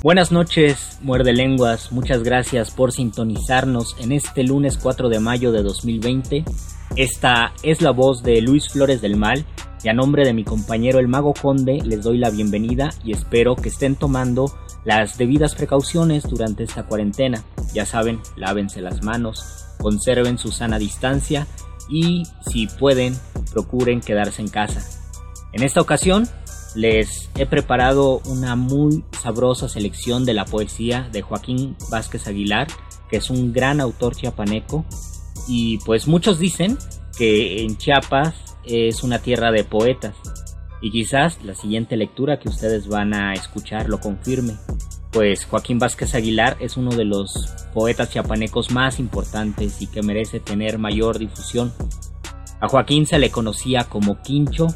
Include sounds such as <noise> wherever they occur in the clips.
Buenas noches, muerde lenguas. Muchas gracias por sintonizarnos en este lunes 4 de mayo de 2020. Esta es la voz de Luis Flores del Mal y a nombre de mi compañero el Mago Conde les doy la bienvenida y espero que estén tomando las debidas precauciones durante esta cuarentena. Ya saben, lávense las manos, conserven su sana distancia y si pueden, procuren quedarse en casa. En esta ocasión les he preparado una muy sabrosa selección de la poesía de Joaquín Vázquez Aguilar, que es un gran autor chiapaneco. Y pues muchos dicen que en Chiapas es una tierra de poetas. Y quizás la siguiente lectura que ustedes van a escuchar lo confirme. Pues Joaquín Vázquez Aguilar es uno de los poetas chiapanecos más importantes y que merece tener mayor difusión. A Joaquín se le conocía como Quincho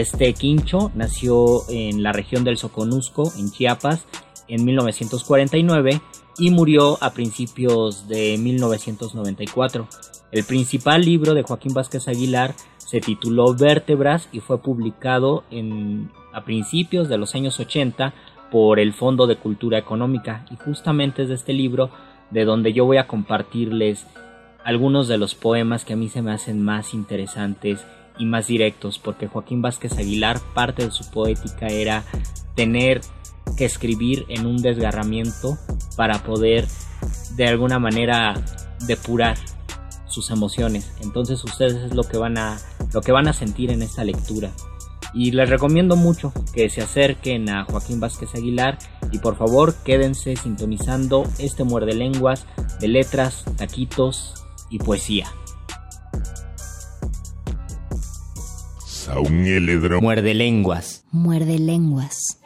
este quincho nació en la región del Soconusco, en Chiapas, en 1949 y murió a principios de 1994. El principal libro de Joaquín Vázquez Aguilar se tituló Vértebras y fue publicado en, a principios de los años 80 por el Fondo de Cultura Económica y justamente es de este libro de donde yo voy a compartirles algunos de los poemas que a mí se me hacen más interesantes y más directos, porque Joaquín Vázquez Aguilar parte de su poética era tener que escribir en un desgarramiento para poder de alguna manera depurar sus emociones. Entonces ustedes es lo que van a lo que van a sentir en esta lectura. Y les recomiendo mucho que se acerquen a Joaquín Vázquez Aguilar y por favor quédense sintonizando este muerde lenguas de letras, taquitos y poesía. Muerde lenguas. Muerde lenguas.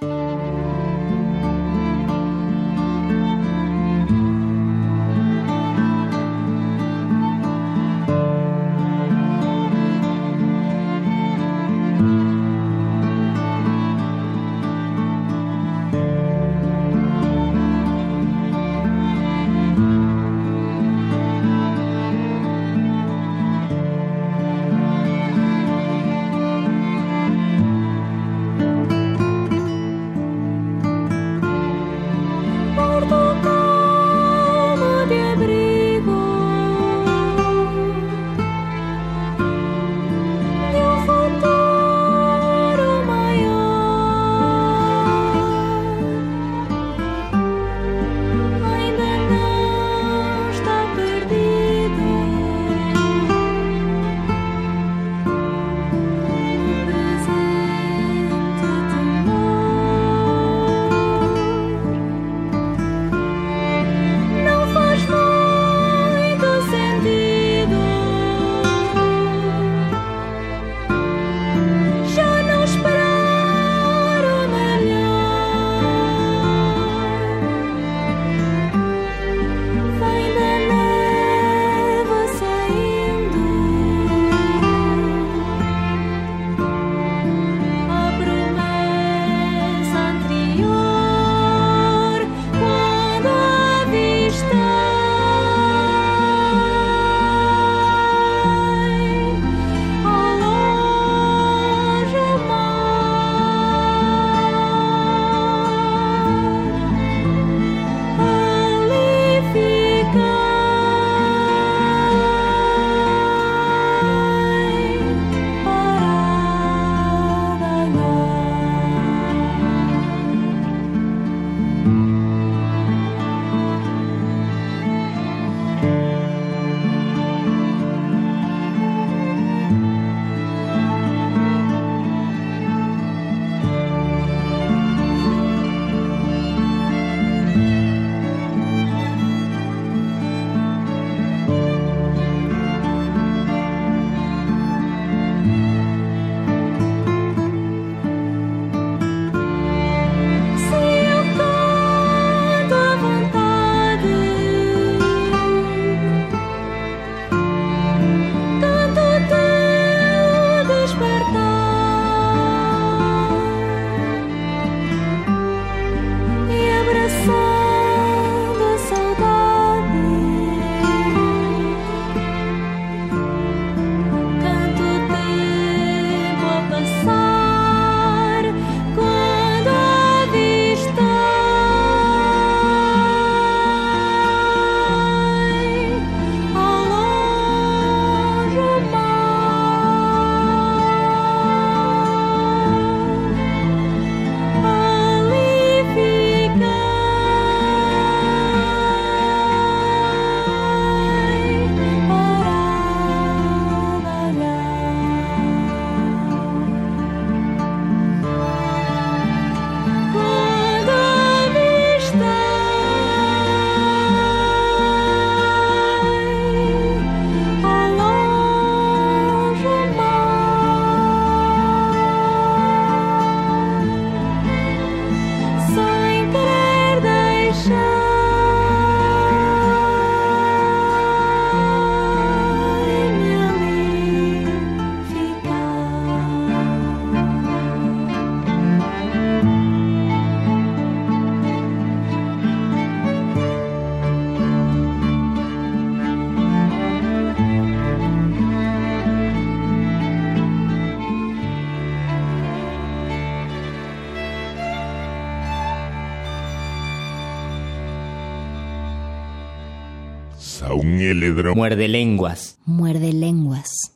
Muerde lenguas. Muerde lenguas.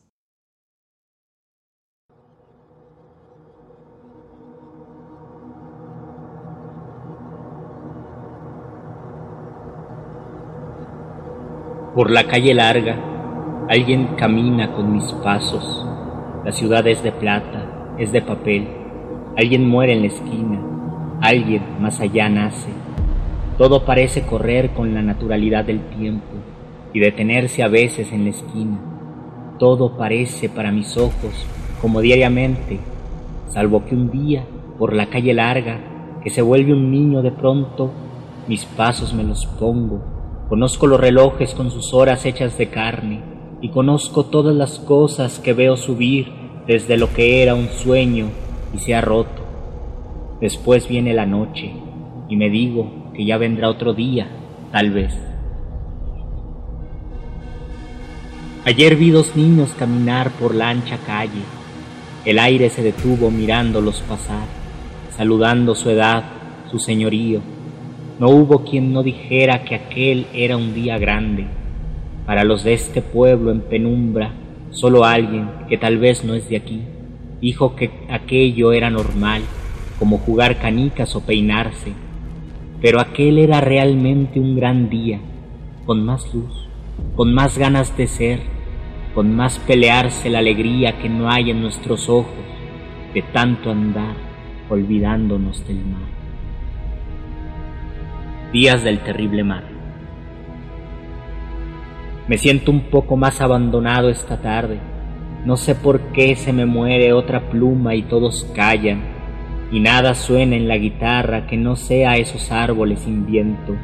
Por la calle larga, alguien camina con mis pasos. La ciudad es de plata, es de papel. Alguien muere en la esquina, alguien más allá nace. Todo parece correr con la naturalidad del tiempo y detenerse a veces en la esquina. Todo parece para mis ojos como diariamente, salvo que un día, por la calle larga, que se vuelve un niño de pronto, mis pasos me los pongo Conozco los relojes con sus horas hechas de carne y conozco todas las cosas que veo subir desde lo que era un sueño y se ha roto. Después viene la noche y me digo que ya vendrá otro día, tal vez. Ayer vi dos niños caminar por la ancha calle. El aire se detuvo mirándolos pasar, saludando su edad, su señorío no hubo quien no dijera que aquel era un día grande. Para los de este pueblo en penumbra, solo alguien que tal vez no es de aquí, dijo que aquello era normal, como jugar canicas o peinarse. Pero aquel era realmente un gran día, con más luz, con más ganas de ser, con más pelearse la alegría que no hay en nuestros ojos, de tanto andar olvidándonos del mar días del terrible mar. Me siento un poco más abandonado esta tarde. No sé por qué se me muere otra pluma y todos callan, y nada suena en la guitarra que no sea esos árboles sin viento.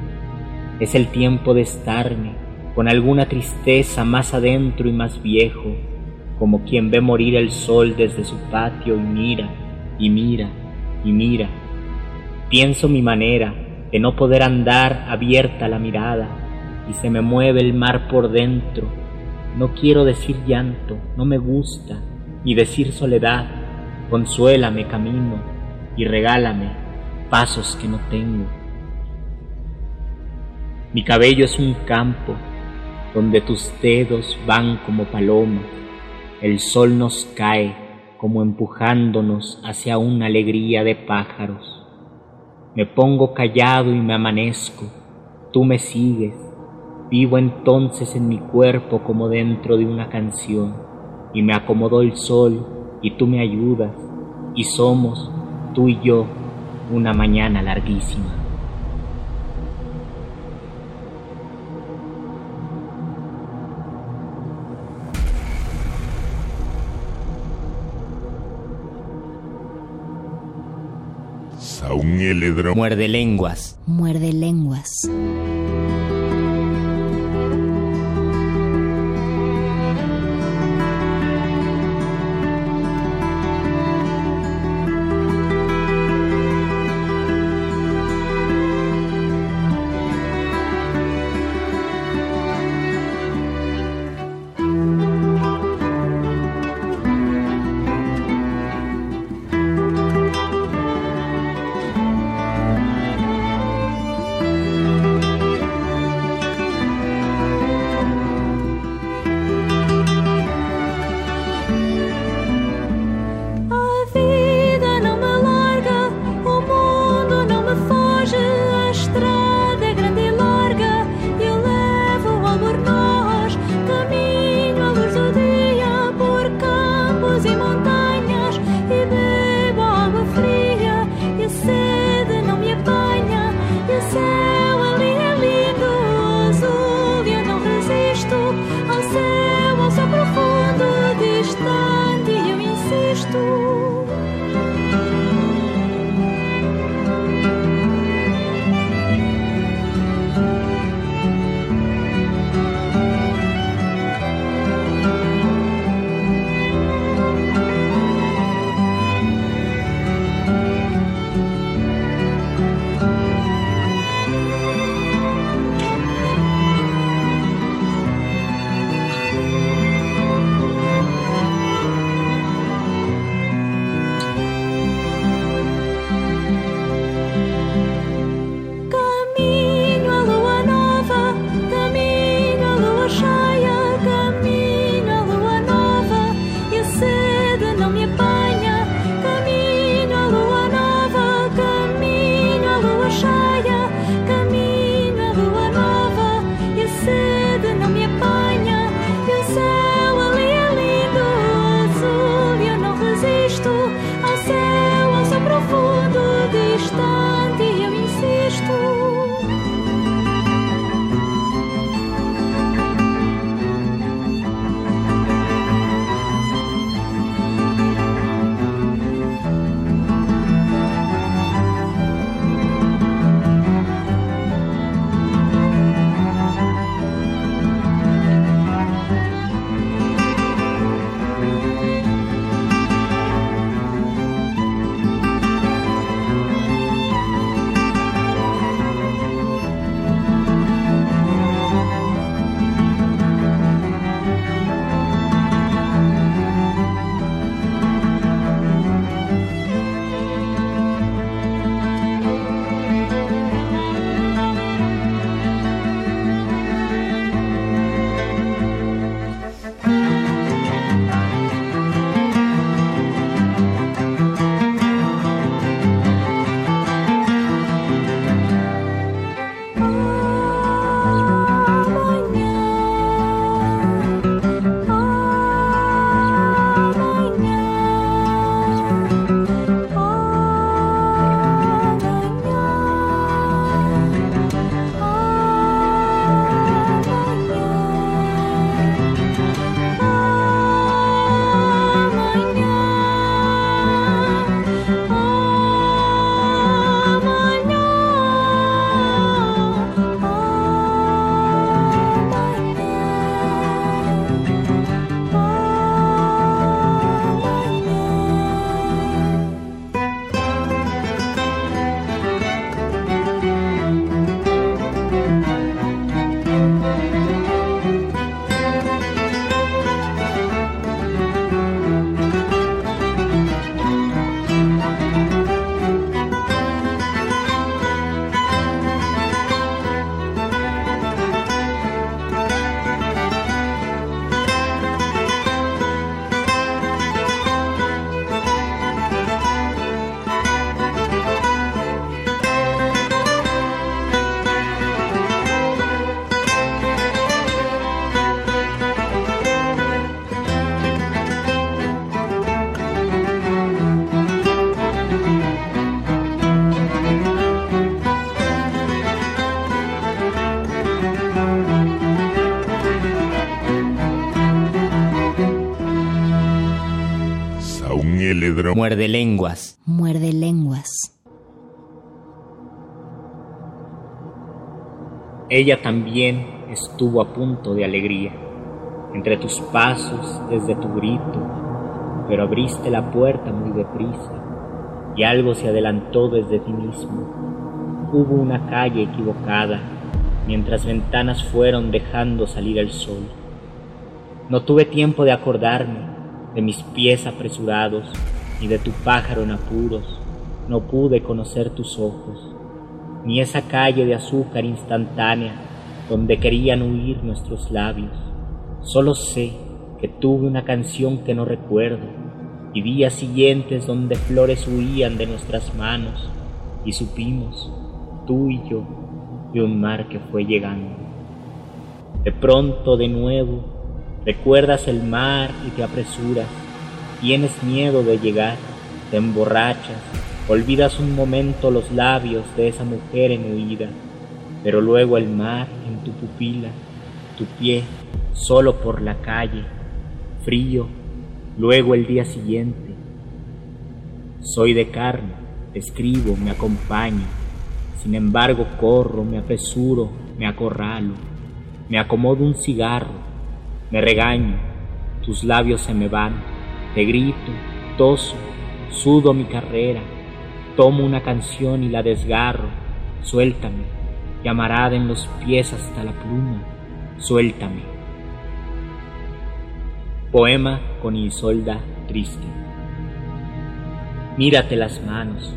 Es el tiempo de estarme con alguna tristeza más adentro y más viejo, como quien ve morir el sol desde su patio y mira, y mira, y mira. Pienso mi manera, de no poder andar abierta la mirada y se me mueve el mar por dentro. No quiero decir llanto, no me gusta, ni decir soledad. Consuélame camino y regálame pasos que no tengo. Mi cabello es un campo donde tus dedos van como palomas. El sol nos cae como empujándonos hacia una alegría de pájaros. Me pongo callado y me amanezco, tú me sigues, vivo entonces en mi cuerpo como dentro de una canción, y me acomodó el sol y tú me ayudas, y somos, tú y yo, una mañana larguísima. Muerde lenguas. Muerde lenguas. Muerde lenguas. Muerde lenguas. Ella también estuvo a punto de alegría, entre tus pasos, desde tu grito, pero abriste la puerta muy deprisa y algo se adelantó desde ti mismo. Hubo una calle equivocada, mientras ventanas fueron dejando salir el sol. No tuve tiempo de acordarme de mis pies apresurados ni de tu pájaro en apuros. No pude conocer tus ojos, ni esa calle de azúcar instantánea donde querían huir nuestros labios. Solo sé que tuve una canción que no recuerdo y días siguientes donde flores huían de nuestras manos y supimos, tú y yo, de un mar que fue llegando. De pronto, de nuevo, recuerdas el mar y te apresuras, tienes miedo de llegar, te emborrachas, olvidas un momento los labios de esa mujer en huida, pero luego el mar en tu pupila, tu pie solo por la calle, frío, luego el día siguiente. Soy de carne, escribo, me acompaño, sin embargo corro, me apresuro, me acorralo, me acomodo un cigarro, me regaño, tus labios se me van, te grito, toso, sudo mi carrera, tomo una canción y la desgarro, suéltame, llamarada en los pies hasta la pluma, suéltame. Poema con Isolda triste. Mírate las manos,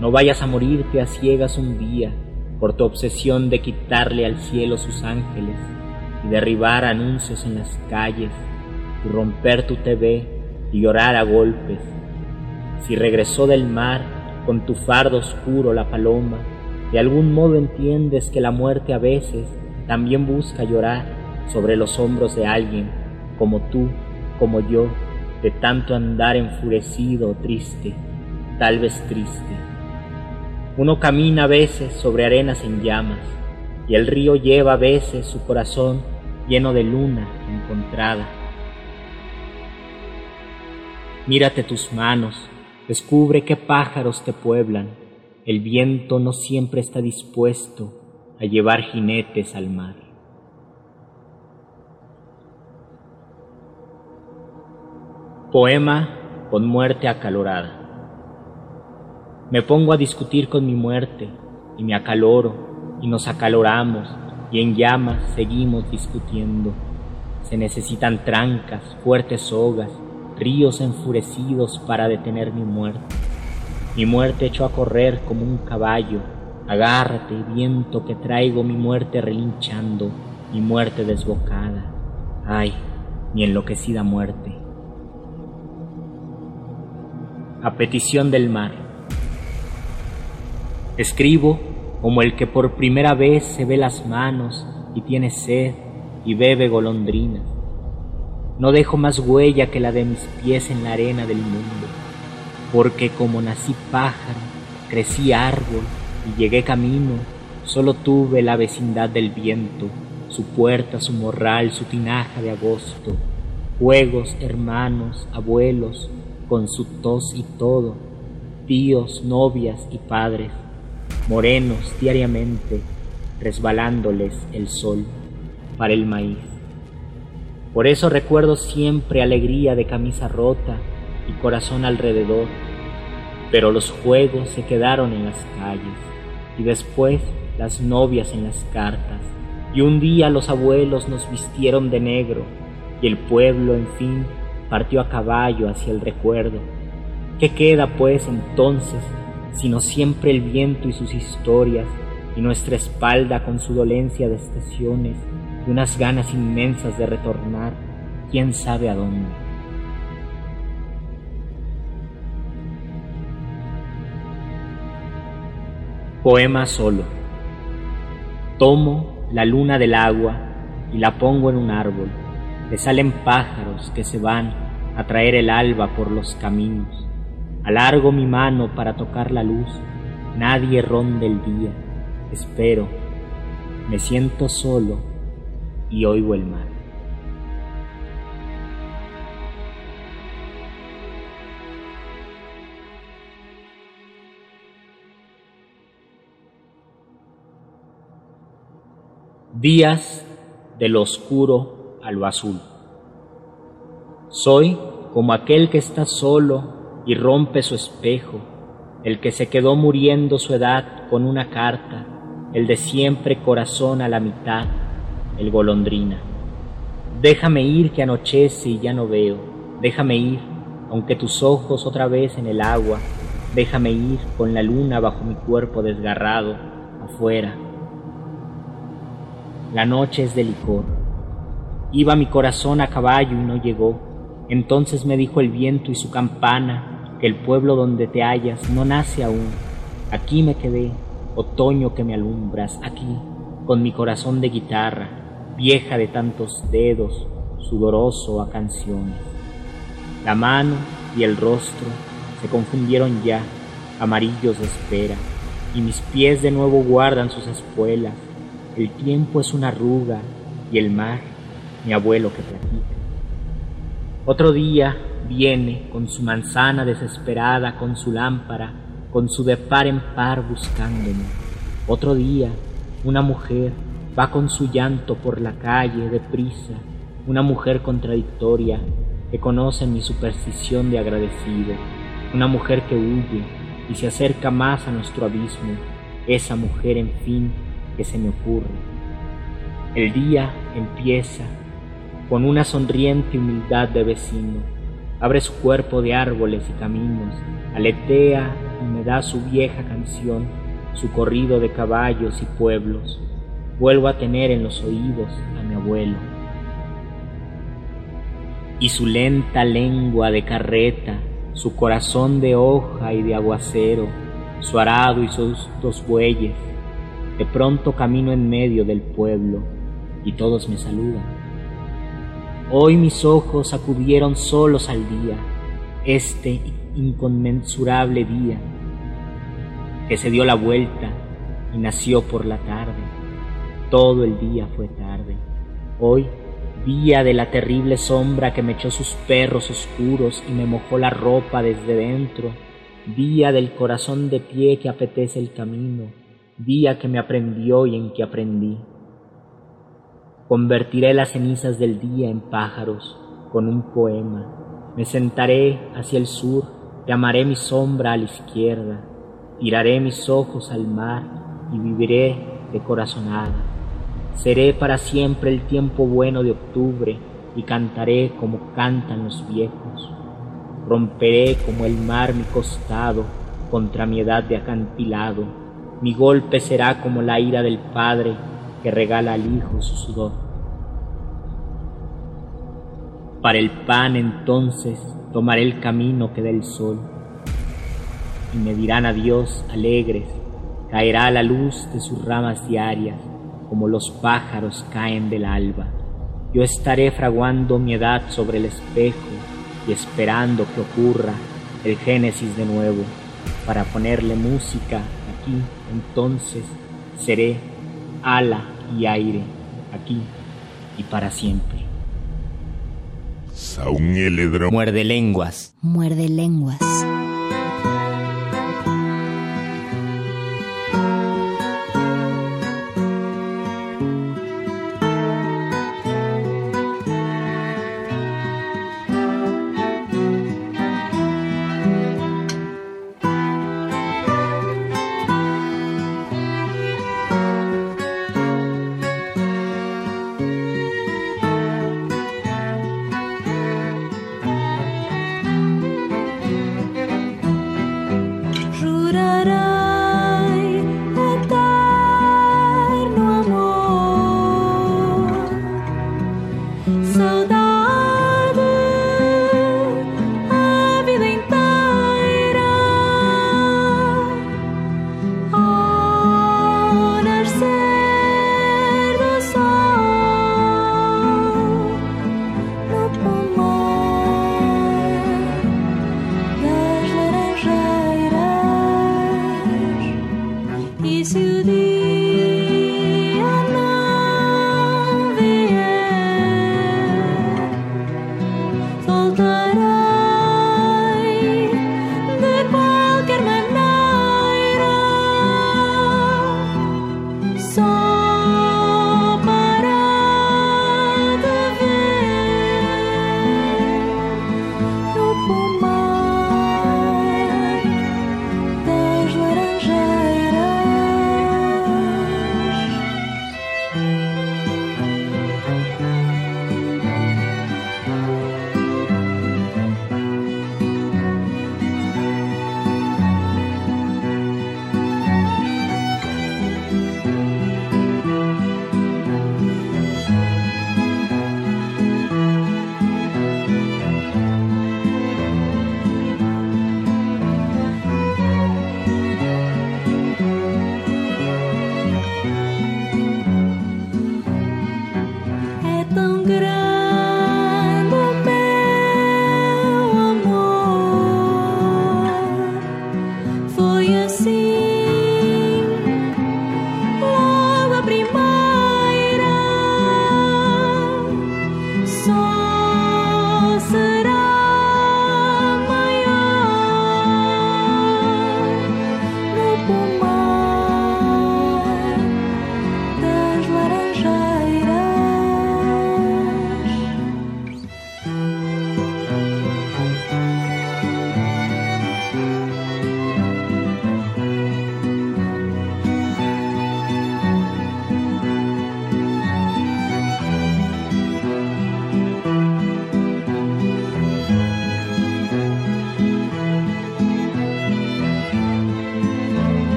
no vayas a morirte a ciegas un día por tu obsesión de quitarle al cielo sus ángeles y derribar anuncios en las calles y romper tu TV y llorar a golpes. Si regresó del mar con tu fardo oscuro la paloma, de algún modo entiendes que la muerte a veces también busca llorar sobre los hombros de alguien como tú, como yo, de tanto andar enfurecido o triste, tal vez triste. Uno camina a veces sobre arenas en llamas y el río lleva a veces su corazón lleno de luna encontrada. Mírate tus manos, descubre qué pájaros te pueblan. El viento no siempre está dispuesto a llevar jinetes al mar. Poema con muerte acalorada. Me pongo a discutir con mi muerte y me acaloro y nos acaloramos y en llamas seguimos discutiendo. Se necesitan trancas, fuertes sogas, ríos enfurecidos para detener mi muerte. Mi muerte echó a correr como un caballo. Agárrate, viento, que traigo mi muerte relinchando, mi muerte desbocada. Ay, mi enloquecida muerte. A petición del mar. Escribo como el que por primera vez se ve las manos y tiene sed y bebe golondrina. No dejo más huella que la de mis pies en la arena del mundo, porque como nací pájaro, crecí árbol y llegué camino, solo tuve la vecindad del viento, su puerta, su morral, su tinaja de agosto, juegos, hermanos, abuelos, con su tos y todo, tíos, novias y padres, morenos diariamente, resbalándoles el sol para el maíz. Por eso recuerdo siempre alegría de camisa rota y corazón alrededor, pero los juegos se quedaron en las calles y después las novias en las cartas. Y un día los abuelos nos vistieron de negro y el pueblo en fin partió a caballo hacia el recuerdo. ¿Qué queda pues entonces sino siempre el viento y sus historias, y nuestra espalda con su dolencia de estaciones y unas ganas inmensas de retornar, quién sabe a dónde. Poema solo. Tomo la luna del agua y la pongo en un árbol. Le salen pájaros que se van a traer el alba por los caminos Alargo mi mano para tocar la luz, nadie ronde el día. Espero, me siento solo y oigo el mar. Días del oscuro a lo azul. Soy como aquel que está solo y rompe su espejo, el que se quedó muriendo su edad con una carta, el de siempre corazón a la mitad, el golondrina. Déjame ir que anochece y ya no veo, déjame ir, aunque tus ojos otra vez en el agua, déjame ir con la luna bajo mi cuerpo desgarrado, afuera. La noche es de licor. Iba mi corazón a caballo y no llegó. Entonces me dijo el viento y su campana que el pueblo donde te hallas no nace aún. Aquí me quedé, otoño que me alumbras, aquí, con mi corazón de guitarra, vieja de tantos dedos, sudoroso a canciones. La mano y el rostro se confundieron ya, amarillos de espera, y mis pies de nuevo guardan sus espuelas. El tiempo es una arruga y el mar, mi abuelo que platica. Otro día viene con su manzana desesperada, con su lámpara, con su de par en par buscándome. Otro día, una mujer va con su llanto por la calle deprisa, una mujer contradictoria que conoce mi superstición de agradecido, una mujer que huye y se acerca más a nuestro abismo, esa mujer en fin que se me ocurre. El día empieza con una sonriente humildad de vecino, abre su cuerpo de árboles y caminos, aletea y me da su vieja canción, su corrido de caballos y pueblos. Vuelvo a tener en los oídos a mi abuelo. Y su lenta lengua de carreta, su corazón de hoja y de aguacero, su arado y sus dos bueyes. De pronto camino en medio del pueblo y todos me saludan. Hoy mis ojos acudieron solos al día, este inconmensurable día, que se dio la vuelta y nació por la tarde. Todo el día fue tarde. Hoy, día de la terrible sombra que me echó sus perros oscuros y me mojó la ropa desde dentro, día del corazón de pie que apetece el camino, día que me aprendió y en que aprendí. Convertiré las cenizas del día en pájaros con un poema. Me sentaré hacia el sur, llamaré mi sombra a la izquierda, tiraré mis ojos al mar y viviré de corazonada. Seré para siempre el tiempo bueno de octubre y cantaré como cantan los viejos. Romperé como el mar mi costado contra mi edad de acantilado. Mi golpe será como la ira del padre que regala al hijo su sudor. Para el pan entonces tomaré el camino que da el sol y me dirán adiós alegres, caerá la luz de sus ramas diarias como los pájaros caen del alba. Yo estaré fraguando mi edad sobre el espejo y esperando que ocurra el Génesis de nuevo para ponerle música aquí entonces seré ala y aire, aquí y para siempre. Muerde lenguas. Muerde lenguas.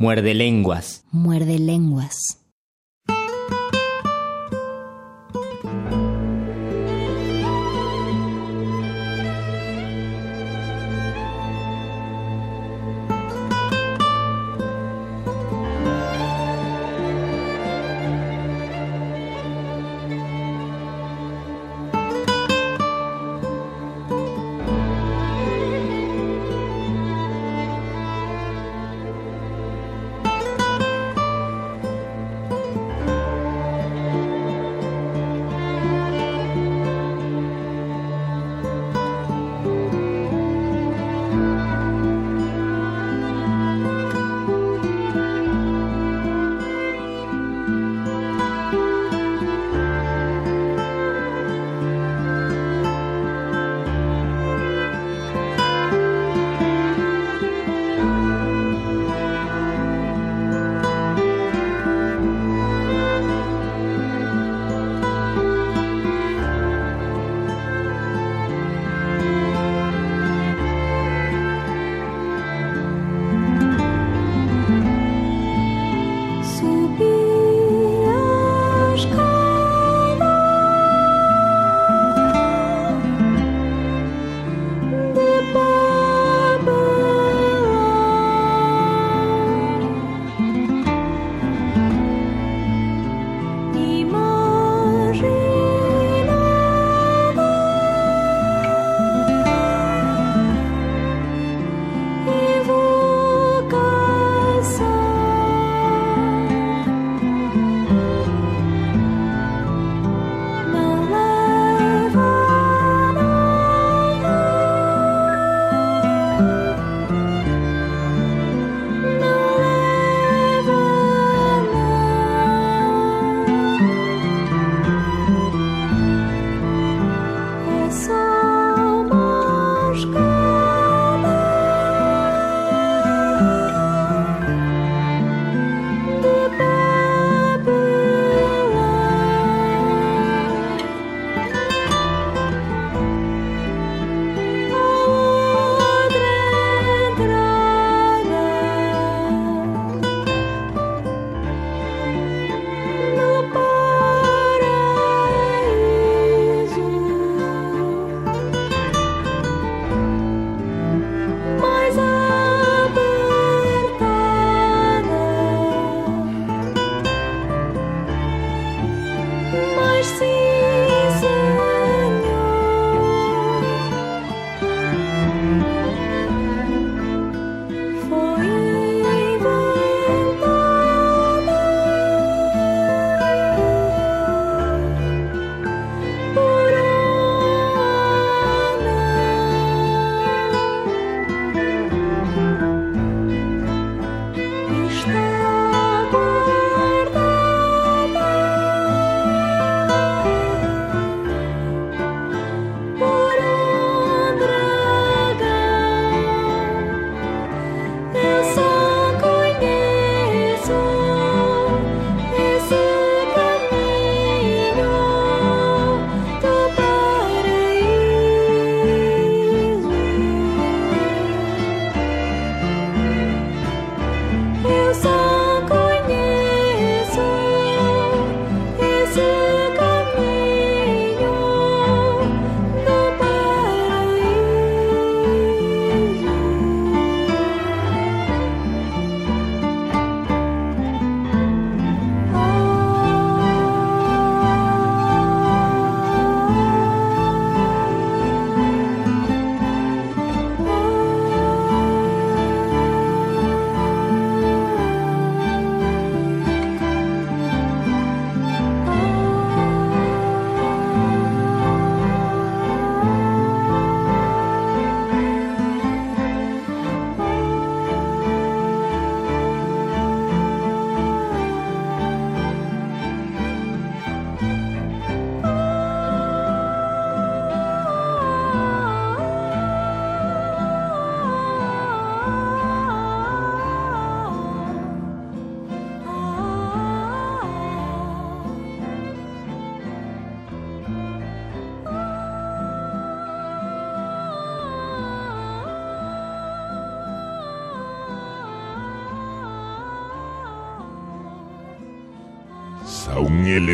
Muerde lenguas.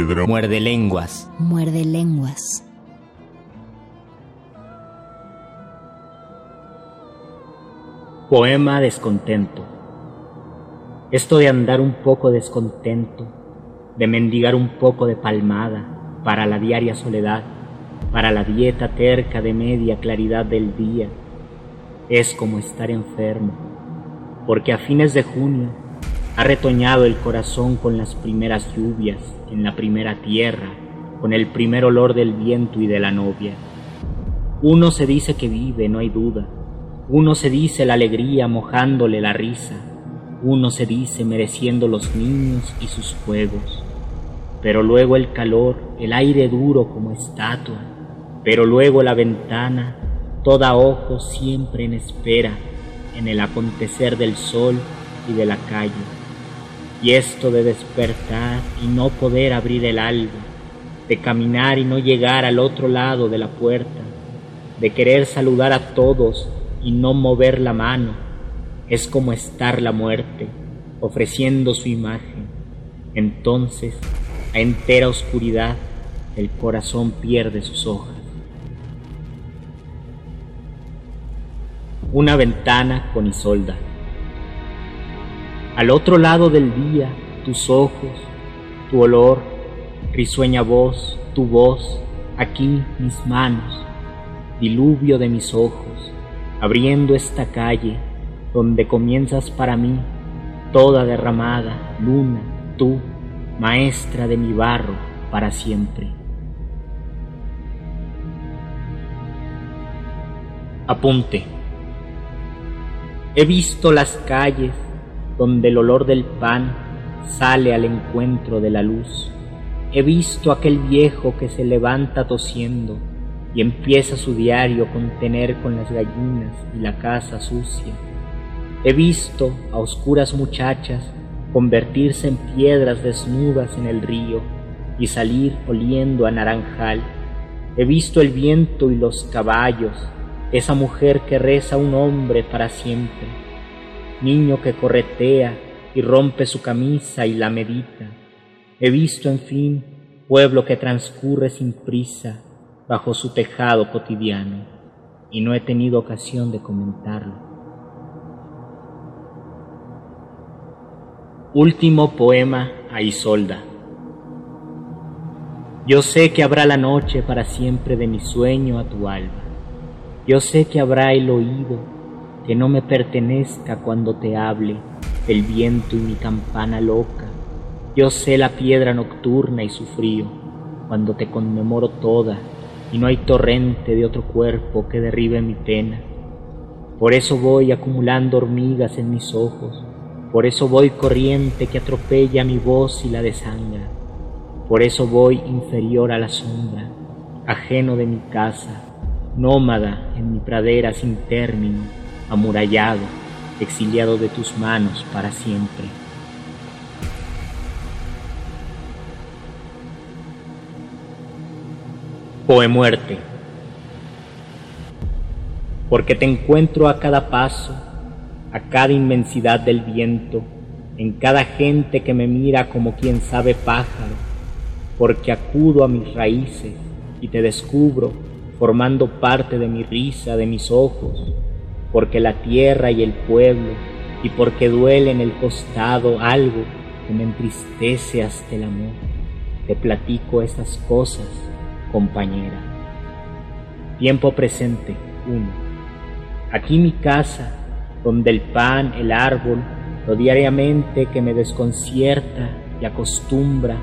Heledro. Muerde lenguas. Muerde lenguas. Poema descontento. Esto de andar un poco descontento, de mendigar un poco de palmada para la diaria soledad, para la dieta terca de media claridad del día, es como estar enfermo, porque a fines de junio ha retoñado el corazón con las primeras lluvias en la primera tierra, con el primer olor del viento y de la novia. Uno se dice que vive, no hay duda. Uno se dice la alegría mojándole la risa. Uno se dice mereciendo los niños y sus juegos. Pero luego el calor, el aire duro como estatua. Pero luego la ventana, toda ojo siempre en espera, en el acontecer del sol y de la calle y esto de despertar y no poder abrir el alba, de caminar y no llegar al otro lado de la puerta, de querer saludar a todos y no mover la mano, es como estar la muerte, ofreciendo su imagen. Entonces, a entera oscuridad, el corazón pierde sus hojas. Una ventana con Isolda. Al otro lado del día, tus ojos, tu olor, risueña voz, tu voz, aquí mis manos, diluvio de mis ojos, abriendo esta calle donde comienzas para mí, toda derramada, luna, tú, maestra de mi barro para siempre. Apunte. He visto las calles donde el olor del pan sale al encuentro de la luz. He visto aquel viejo que se levanta tosiendo y empieza su diario con tener con las gallinas y la casa sucia. He visto a oscuras muchachas convertirse en piedras desnudas en el río y salir oliendo a naranjal. He visto el viento y los caballos, esa mujer que reza un hombre para siempre niño que corretea y rompe su camisa y la medita. He visto, en fin, pueblo que transcurre sin prisa bajo su tejado cotidiano, y no he tenido ocasión de comentarlo. Último poema a Isolda. Yo sé que habrá la noche para siempre de mi sueño a tu alba. Yo sé que habrá el oído que no me pertenezca cuando te hable el viento y mi campana loca. Yo sé la piedra nocturna y su frío, cuando te conmemoro toda y no hay torrente de otro cuerpo que derribe mi pena. Por eso voy acumulando hormigas en mis ojos, por eso voy corriente que atropella mi voz y la desangra, por eso voy inferior a la sombra, ajeno de mi casa, nómada en mi pradera sin término amurallado, exiliado de tus manos para siempre. Poemuerte. Porque te encuentro a cada paso, a cada inmensidad del viento, en cada gente que me mira como quien sabe pájaro, porque acudo a mis raíces y te descubro formando parte de mi risa, de mis ojos, porque la tierra y el pueblo, y porque duele en el costado algo que me entristece hasta el amor. Te platico estas cosas, compañera. Tiempo presente, uno. Aquí mi casa, donde el pan, el árbol, lo diariamente que me desconcierta y acostumbra.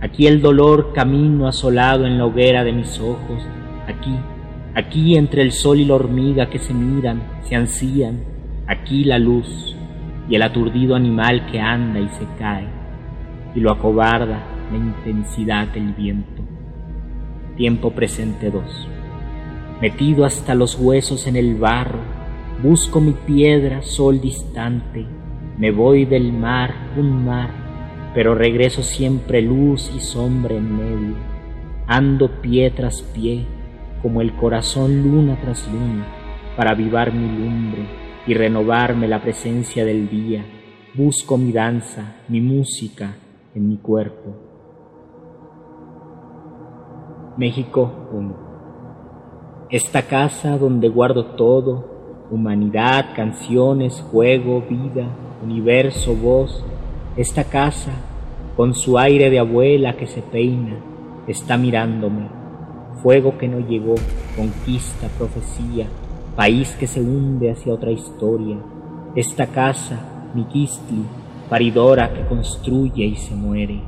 Aquí el dolor camino asolado en la hoguera de mis ojos, aquí Aquí entre el sol y la hormiga que se miran, se ansían, aquí la luz y el aturdido animal que anda y se cae, y lo acobarda la intensidad del viento. Tiempo presente dos. Metido hasta los huesos en el barro, busco mi piedra, sol distante, me voy del mar, un mar, pero regreso siempre luz y sombra en medio. Ando pie tras pie, como el corazón luna tras luna, para avivar mi lumbre y renovarme la presencia del día. Busco mi danza, mi música, en mi cuerpo. México 1. Esta casa donde guardo todo, humanidad, canciones, juego, vida, universo, voz, esta casa, con su aire de abuela que se peina, está mirándome. Fuego que no llegó, conquista, profecía, país que se hunde hacia otra historia. Esta casa, mi Kistli, paridora que construye y se muere.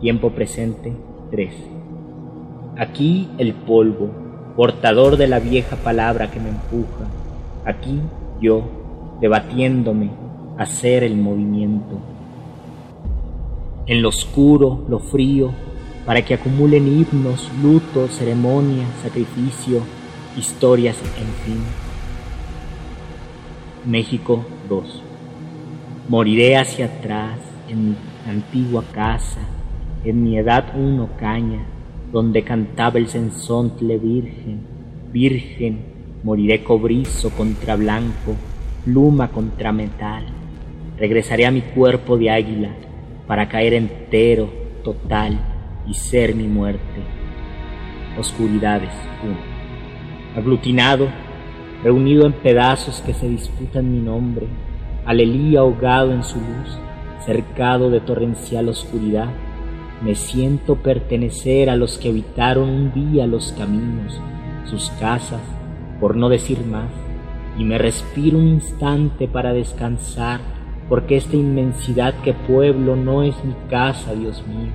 Tiempo presente 3. Aquí el polvo, portador de la vieja palabra que me empuja. Aquí yo, debatiéndome, hacer el movimiento en lo oscuro, lo frío, para que acumulen himnos, luto, ceremonia, sacrificio, historias, en fin. México 2. Moriré hacia atrás, en mi antigua casa, en mi edad uno caña, donde cantaba el sensontle virgen, virgen, moriré cobrizo contra blanco, pluma contra metal. Regresaré a mi cuerpo de águila, para caer entero, total y ser mi muerte. Oscuridades 1. Aglutinado, reunido en pedazos que se disputan mi nombre, alelí ahogado en su luz, cercado de torrencial oscuridad, me siento pertenecer a los que habitaron un día los caminos, sus casas, por no decir más, y me respiro un instante para descansar porque esta inmensidad que pueblo no es mi casa, Dios mío,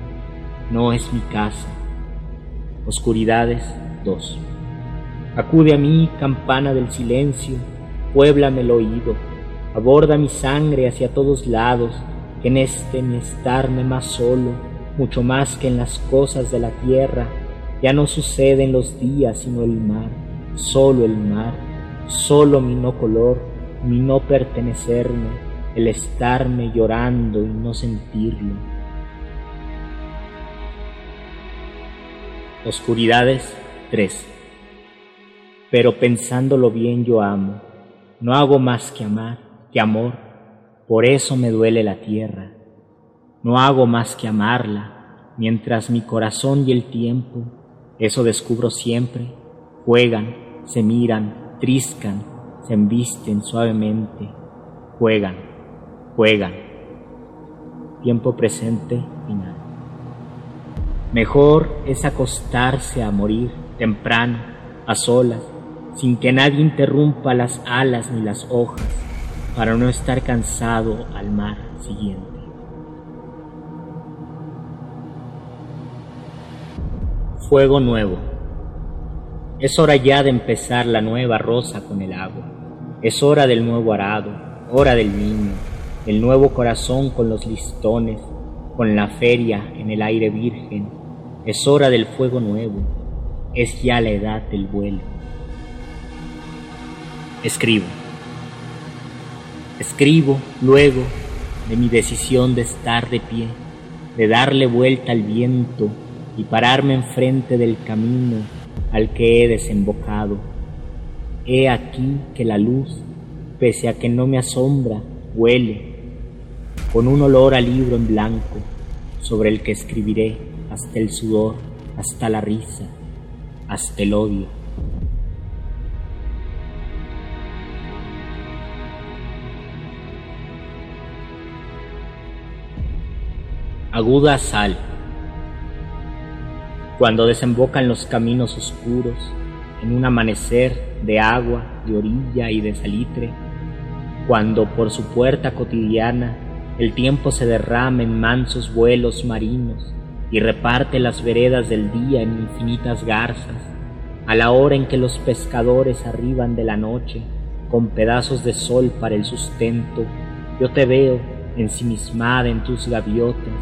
no es mi casa. Oscuridades 2. Acude a mí, campana del silencio, puéblame el oído, aborda mi sangre hacia todos lados, que en este mi estarme más solo, mucho más que en las cosas de la tierra, ya no sucede en los días sino el mar, solo el mar, solo mi no color, mi no pertenecerme, el estarme llorando y no sentirlo. Oscuridades 3. Pero pensándolo bien yo amo, no hago más que amar, que amor, por eso me duele la tierra. No hago más que amarla, mientras mi corazón y el tiempo, eso descubro siempre, juegan, se miran, triscan, se embisten suavemente, juegan juegan. Tiempo presente final. Mejor es acostarse a morir temprano, a solas, sin que nadie interrumpa las alas ni las hojas, para no estar cansado al mar siguiente. Fuego nuevo. Es hora ya de empezar la nueva rosa con el agua. Es hora del nuevo arado, hora del niño, el nuevo corazón con los listones, con la feria en el aire virgen, es hora del fuego nuevo, es ya la edad del vuelo. Escribo. Escribo luego de mi decisión de estar de pie, de darle vuelta al viento y pararme enfrente del camino al que he desembocado. He aquí que la luz, pese a que no me asombra, huele con un olor a libro en blanco, sobre el que escribiré hasta el sudor, hasta la risa, hasta el odio. Aguda sal. Cuando desembocan los caminos oscuros, en un amanecer de agua, de orilla y de salitre, cuando por su puerta cotidiana el tiempo se derrama en mansos vuelos marinos y reparte las veredas del día en infinitas garzas, a la hora en que los pescadores arriban de la noche con pedazos de sol para el sustento, yo te veo ensimismada en tus gaviotas,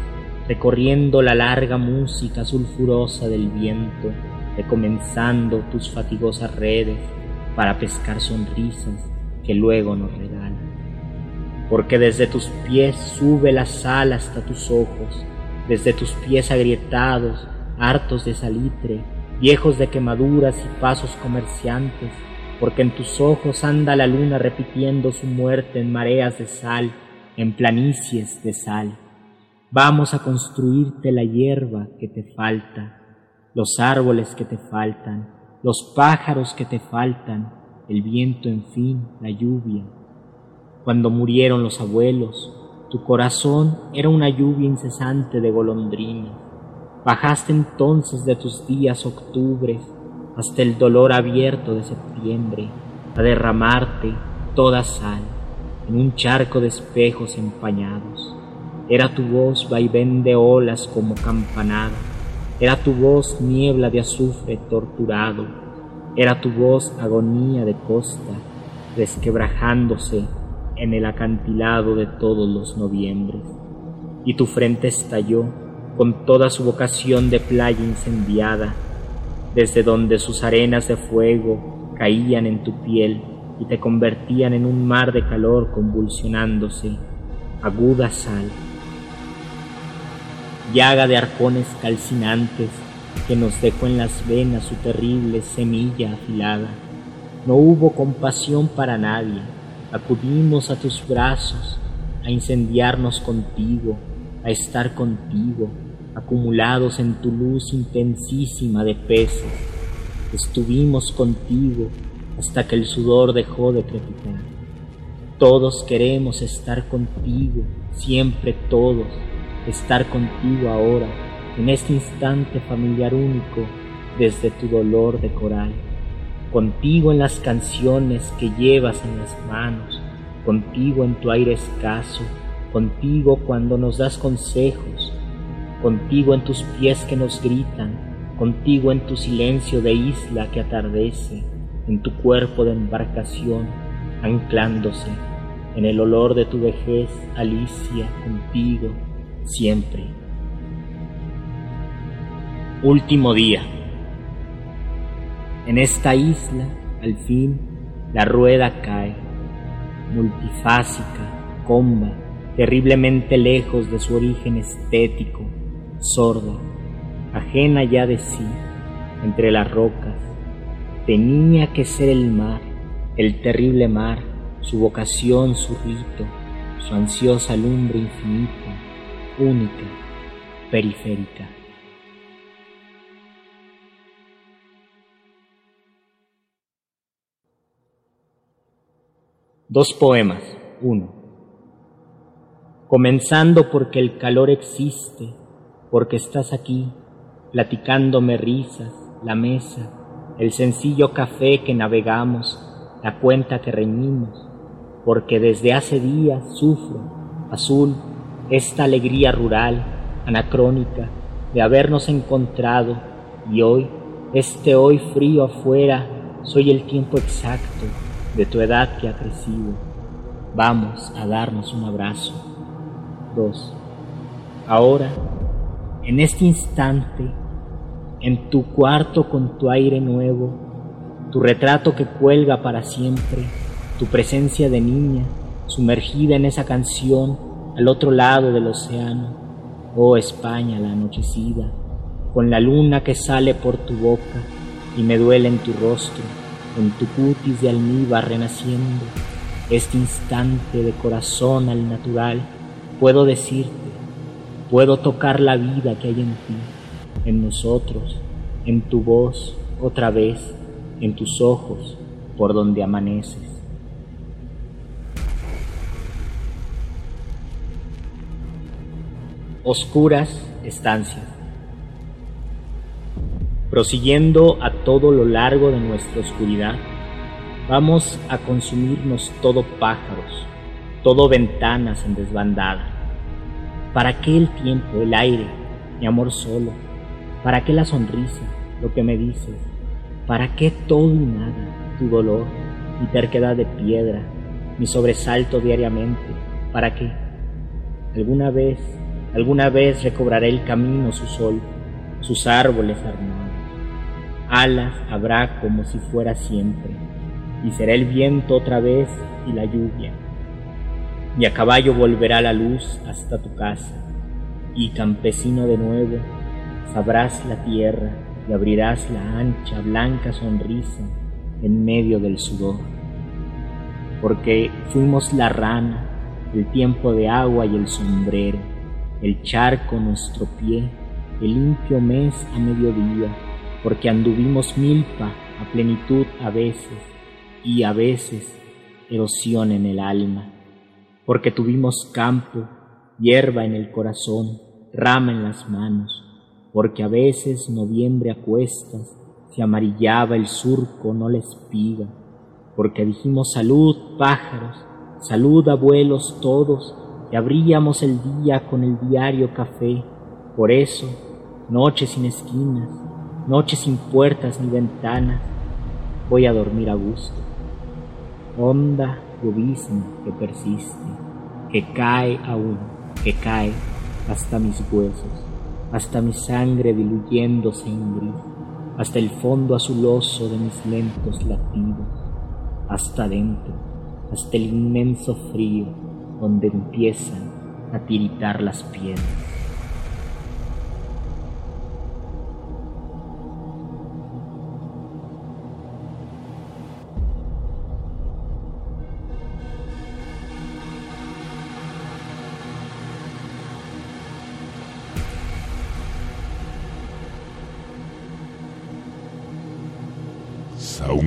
recorriendo la larga música sulfurosa del viento, recomenzando tus fatigosas redes para pescar sonrisas que luego nos regalan. Porque desde tus pies sube la sal hasta tus ojos, desde tus pies agrietados, hartos de salitre, viejos de quemaduras y pasos comerciantes, porque en tus ojos anda la luna repitiendo su muerte en mareas de sal, en planicies de sal. Vamos a construirte la hierba que te falta, los árboles que te faltan, los pájaros que te faltan, el viento, en fin, la lluvia. Cuando murieron los abuelos, tu corazón era una lluvia incesante de golondrinas. Bajaste entonces de tus días octubres hasta el dolor abierto de septiembre a derramarte toda sal en un charco de espejos empañados. Era tu voz vaivén de olas como campanada, era tu voz niebla de azufre torturado, era tu voz agonía de costa, resquebrajándose en el acantilado de todos los noviembres. Y tu frente estalló con toda su vocación de playa incendiada, desde donde sus arenas de fuego caían en tu piel y te convertían en un mar de calor convulsionándose, aguda sal llaga de arcones calcinantes que nos dejó en las venas su terrible semilla afilada. No hubo compasión para nadie, acudimos a tus brazos, a incendiarnos contigo, a estar contigo, acumulados en tu luz intensísima de peces. Estuvimos contigo hasta que el sudor dejó de crepitar. Todos queremos estar contigo, siempre todos, estar contigo ahora, en este instante familiar único, desde tu dolor de coral, contigo en las canciones que llevas en las manos, contigo en tu aire escaso, contigo cuando nos das consejos, contigo en tus pies que nos gritan, contigo en tu silencio de isla que atardece, en tu cuerpo de embarcación anclándose, en el olor de tu vejez, Alicia, contigo, siempre. Último día. En esta isla, al fin, la rueda cae, multifásica, comba, terriblemente lejos de su origen estético, sorda, ajena ya de sí, entre las rocas. Tenía que ser el mar, el terrible mar, su vocación, su rito, su ansiosa lumbre infinita, única, periférica. Dos poemas. Uno. Comenzando porque el calor existe, porque estás aquí, platicándome risas, la mesa, el sencillo café que navegamos, la cuenta que reñimos, porque desde hace días sufro, azul, esta alegría rural, anacrónica, de habernos encontrado y hoy, este hoy frío afuera, soy el tiempo exacto de tu edad que ha crecido. Vamos a darnos un abrazo. 2. Ahora, en este instante, en tu cuarto con tu aire nuevo, tu retrato que cuelga para siempre, tu presencia de niña, sumergida en esa canción al otro lado del océano, oh España la anochecida, con la luna que sale por tu boca y me duele en tu rostro, con tu cutis de almíbar renaciendo, este instante de corazón al natural, puedo decirte, puedo tocar la vida que hay en ti, en nosotros, en tu voz, otra vez, en tus ojos, por donde amaneces. oscuras estancias. Prosiguiendo a todo lo largo de nuestra oscuridad, vamos a consumirnos todo pájaros, todo ventanas en desbandada. ¿Para qué el tiempo, el aire, mi amor solo? ¿Para qué la sonrisa, lo que me dices? ¿Para qué todo y nada, tu dolor, mi terquedad de piedra, mi sobresalto diariamente? ¿Para qué? ¿Alguna vez Alguna vez recobrará el camino su sol, sus árboles armados. Alas habrá como si fuera siempre, y será el viento otra vez y la lluvia. Y a caballo volverá la luz hasta tu casa, y campesino de nuevo, sabrás la tierra y abrirás la ancha, blanca sonrisa en medio del sudor. Porque fuimos la rana, el tiempo de agua y el sombrero el charco nuestro pie, el limpio mes a mediodía, porque anduvimos milpa a plenitud a veces y a veces erosión en el alma, porque tuvimos campo, hierba en el corazón, rama en las manos, porque a veces noviembre a cuestas se amarillaba el surco, no la espiga, porque dijimos salud, pájaros, salud, abuelos todos, y abríamos el día con el diario café, por eso, noche sin esquinas, noche sin puertas ni ventanas, voy a dormir a gusto. Honda llovizna que persiste, que cae aún, que cae hasta mis huesos, hasta mi sangre diluyéndose en gris, hasta el fondo azuloso de mis lentos latidos, hasta dentro, hasta el inmenso frío donde empiezan a tiritar las piedras.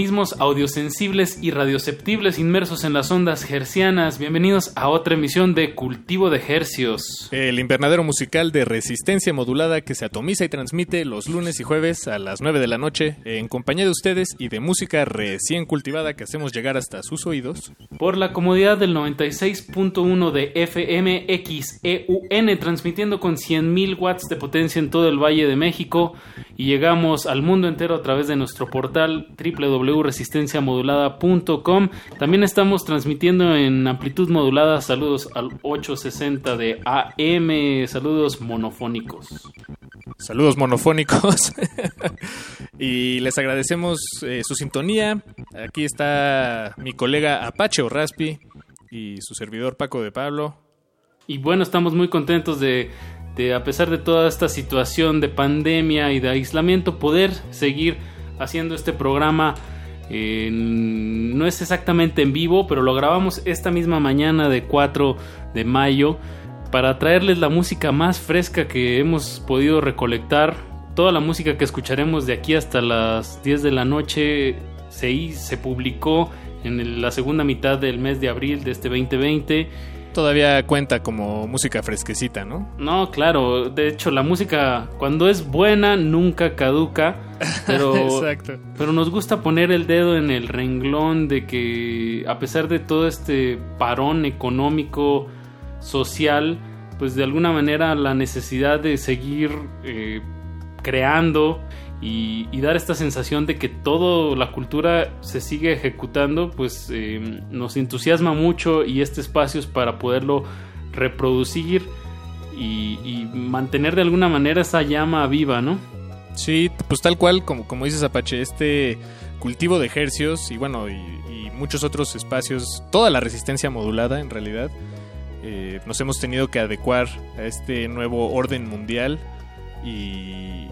Organismos audiosensibles y radioceptibles inmersos en las ondas hercianas. Bienvenidos a otra emisión de Cultivo de Hercios. El invernadero musical de resistencia modulada que se atomiza y transmite los lunes y jueves a las 9 de la noche en compañía de ustedes y de música recién cultivada que hacemos llegar hasta sus oídos. Por la comodidad del 96.1 de FMXEUN transmitiendo con 100.000 watts de potencia en todo el Valle de México y llegamos al mundo entero a través de nuestro portal www.resistenciamodulada.com. También estamos transmitiendo en amplitud modulada. Saludos al 860 de AM. Saludos monofónicos. Saludos monofónicos. <laughs> y les agradecemos eh, su sintonía. Aquí está mi colega Apache o Raspi y su servidor Paco de Pablo. Y bueno, estamos muy contentos de, a pesar de toda esta situación de pandemia y de aislamiento, poder seguir haciendo este programa. no es exactamente en vivo, pero lo grabamos esta misma mañana de 4 de mayo para traerles la música más fresca que hemos podido recolectar. Toda la música que escucharemos de aquí hasta las 10 de la noche se, se publicó en la segunda mitad del mes de abril de este 2020 todavía cuenta como música fresquecita, ¿no? No, claro. De hecho, la música cuando es buena nunca caduca. Pero, <laughs> Exacto. pero nos gusta poner el dedo en el renglón de que a pesar de todo este parón económico, social, pues de alguna manera la necesidad de seguir eh, creando y, y dar esta sensación de que toda la cultura se sigue ejecutando, pues eh, nos entusiasma mucho y este espacio es para poderlo reproducir y, mantener de alguna manera esa llama viva, ¿no? Sí, pues tal cual, como, como dices Apache, este cultivo de ejercios y bueno, y, y muchos otros espacios, toda la resistencia modulada en realidad, eh, nos hemos tenido que adecuar a este nuevo orden mundial y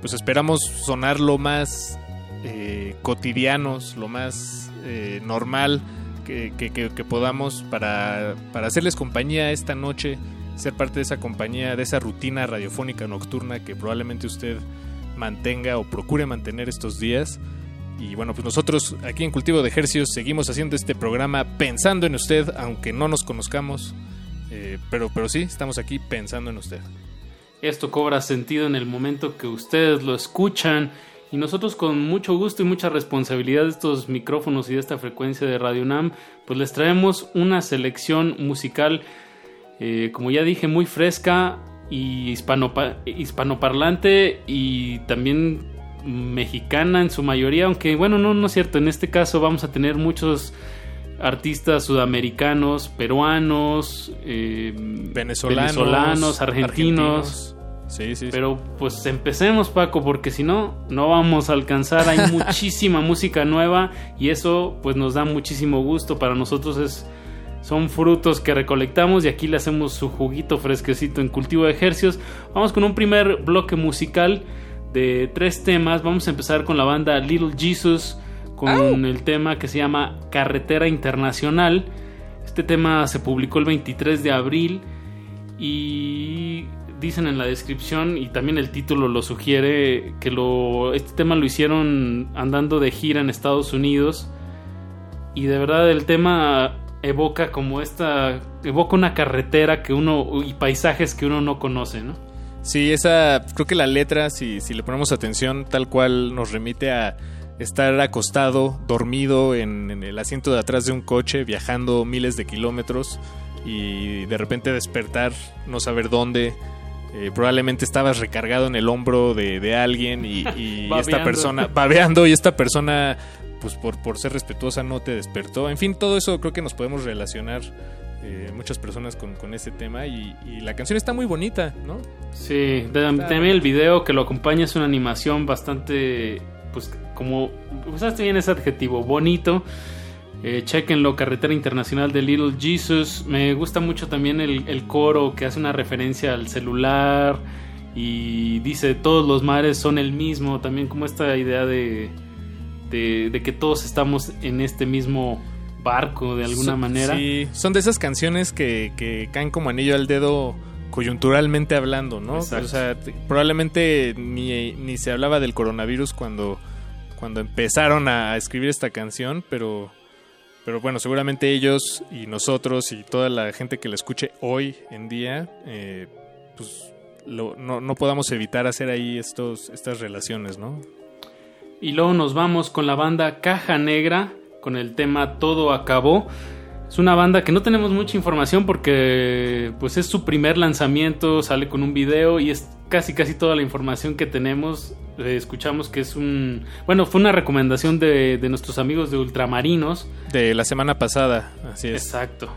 pues esperamos sonar lo más eh, cotidianos, lo más eh, normal que, que- podamos para, para hacerles compañía esta noche, ser parte de esa compañía, de esa rutina radiofónica nocturna que probablemente usted mantenga o procure mantener estos días. Y bueno, pues nosotros aquí en Cultivo de Ejercicios seguimos haciendo este programa pensando en usted, aunque no nos conozcamos. eh, pero, pero sí, estamos aquí pensando en usted. Esto cobra sentido en el momento que ustedes lo escuchan y nosotros con mucho gusto y mucha responsabilidad de estos micrófonos y de esta frecuencia de Radio Nam, pues les traemos una selección musical, eh, como ya dije, muy fresca y hispanopa- hispanoparlante y también mexicana en su mayoría, aunque bueno, no, no es cierto, en este caso vamos a tener muchos artistas sudamericanos, peruanos, eh, Venezolanos, venezolanos, argentinos. argentinos. Sí, sí. Pero pues empecemos Paco, porque si no, no vamos a alcanzar. Hay <laughs> muchísima música nueva y eso pues nos da muchísimo gusto. Para nosotros es, son frutos que recolectamos y aquí le hacemos su juguito fresquecito en cultivo de ejercicios. Vamos con un primer bloque musical de tres temas. Vamos a empezar con la banda Little Jesus con el tema que se llama Carretera Internacional. Este tema se publicó el 23 de abril y dicen en la descripción y también el título lo sugiere que lo este tema lo hicieron andando de gira en Estados Unidos y de verdad el tema evoca como esta evoca una carretera que uno y paisajes que uno no conoce, ¿no? Sí, esa, creo que la letra, si, si le ponemos atención, tal cual nos remite a estar acostado, dormido en, en el asiento de atrás de un coche, viajando miles de kilómetros y de repente despertar, no saber dónde. Eh, probablemente estabas recargado en el hombro de, de alguien y, <laughs> y esta persona, babeando y esta persona, pues por, por ser respetuosa no te despertó. En fin, todo eso creo que nos podemos relacionar eh, muchas personas con, con ese tema y, y la canción está muy bonita, ¿no? Sí, también el video que lo acompaña es una animación bastante, pues como, usaste bien ese adjetivo, bonito. Eh, chequenlo, Carretera Internacional de Little Jesus. Me gusta mucho también el, el coro que hace una referencia al celular y dice todos los mares son el mismo. También como esta idea de, de, de que todos estamos en este mismo barco de alguna Son- manera. Sí, son de esas canciones que, que caen como anillo al dedo coyunturalmente hablando, ¿no? Exacto. O sea, probablemente ni, ni se hablaba del coronavirus cuando, cuando empezaron a escribir esta canción, pero, pero bueno, seguramente ellos y nosotros y toda la gente que la escuche hoy en día, eh, pues no, no podamos evitar hacer ahí estos, estas relaciones, ¿no? Y luego nos vamos con la banda Caja Negra, con el tema Todo Acabó. Es una banda que no tenemos mucha información porque pues es su primer lanzamiento, sale con un video y es casi casi toda la información que tenemos. Eh, escuchamos que es un... Bueno, fue una recomendación de, de nuestros amigos de Ultramarinos. De la semana pasada, así es. Exacto.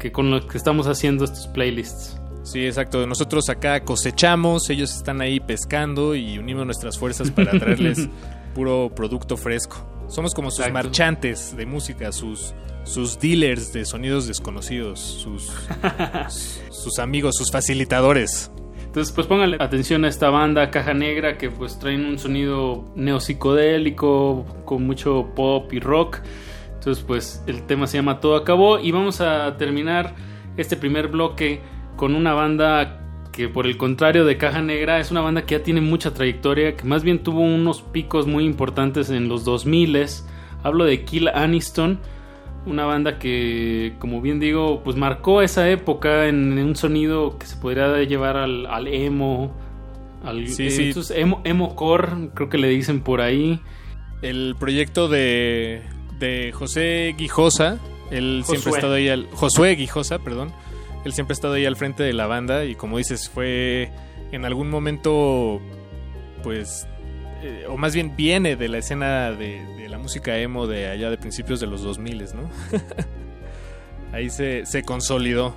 Que con lo que estamos haciendo estos playlists. Sí, exacto. Nosotros acá cosechamos, ellos están ahí pescando y unimos nuestras fuerzas para traerles <laughs> puro producto fresco. Somos como sus Exacto. marchantes de música, sus, sus dealers de sonidos desconocidos, sus, <laughs> sus amigos, sus facilitadores. Entonces, pues pónganle atención a esta banda Caja Negra que pues traen un sonido neopsicodélico con mucho pop y rock. Entonces, pues el tema se llama Todo acabó y vamos a terminar este primer bloque con una banda que por el contrario de Caja Negra es una banda que ya tiene mucha trayectoria, que más bien tuvo unos picos muy importantes en los 2000 Hablo de Kill Aniston, una banda que, como bien digo, pues marcó esa época en, un sonido que se podría llevar al, al emo, al Sí, sí. estos emo, emo core, creo que le dicen por ahí. El proyecto de, de José Guijosa, él siempre ha estado ahí al... Josué Guijosa, perdón. Él siempre ha estado ahí al frente de la banda y como dices, fue en algún momento, pues, eh, o más bien viene de la escena de, de la música emo de allá de principios de los 2000, ¿no? <laughs> ahí se, se consolidó.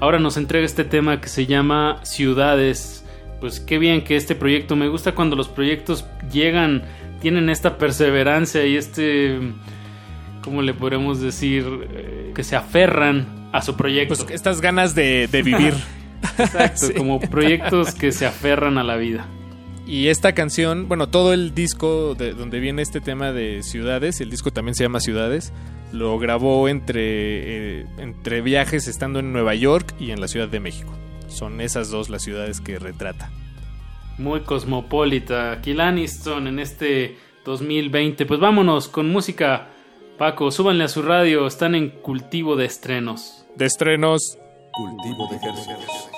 Ahora nos entrega este tema que se llama Ciudades. Pues qué bien que este proyecto, me gusta cuando los proyectos llegan, tienen esta perseverancia y este, ¿cómo le podemos decir? Eh, que se aferran a su proyecto. Pues estas ganas de, de vivir. <laughs> Exacto, Sí. como proyectos que se aferran a la vida. Y esta canción, bueno, todo el disco de donde viene este tema de ciudades, el disco también se llama Ciudades, lo grabó entre, eh, entre viajes estando en Nueva York y en la Ciudad de México. Son esas dos las ciudades que retrata. Muy cosmopolita. Kill Aniston en este 2020. Pues vámonos con música. Paco, súbanle a su radio. Están en cultivo de estrenos. De estrenos, Cultivo de ejércitos.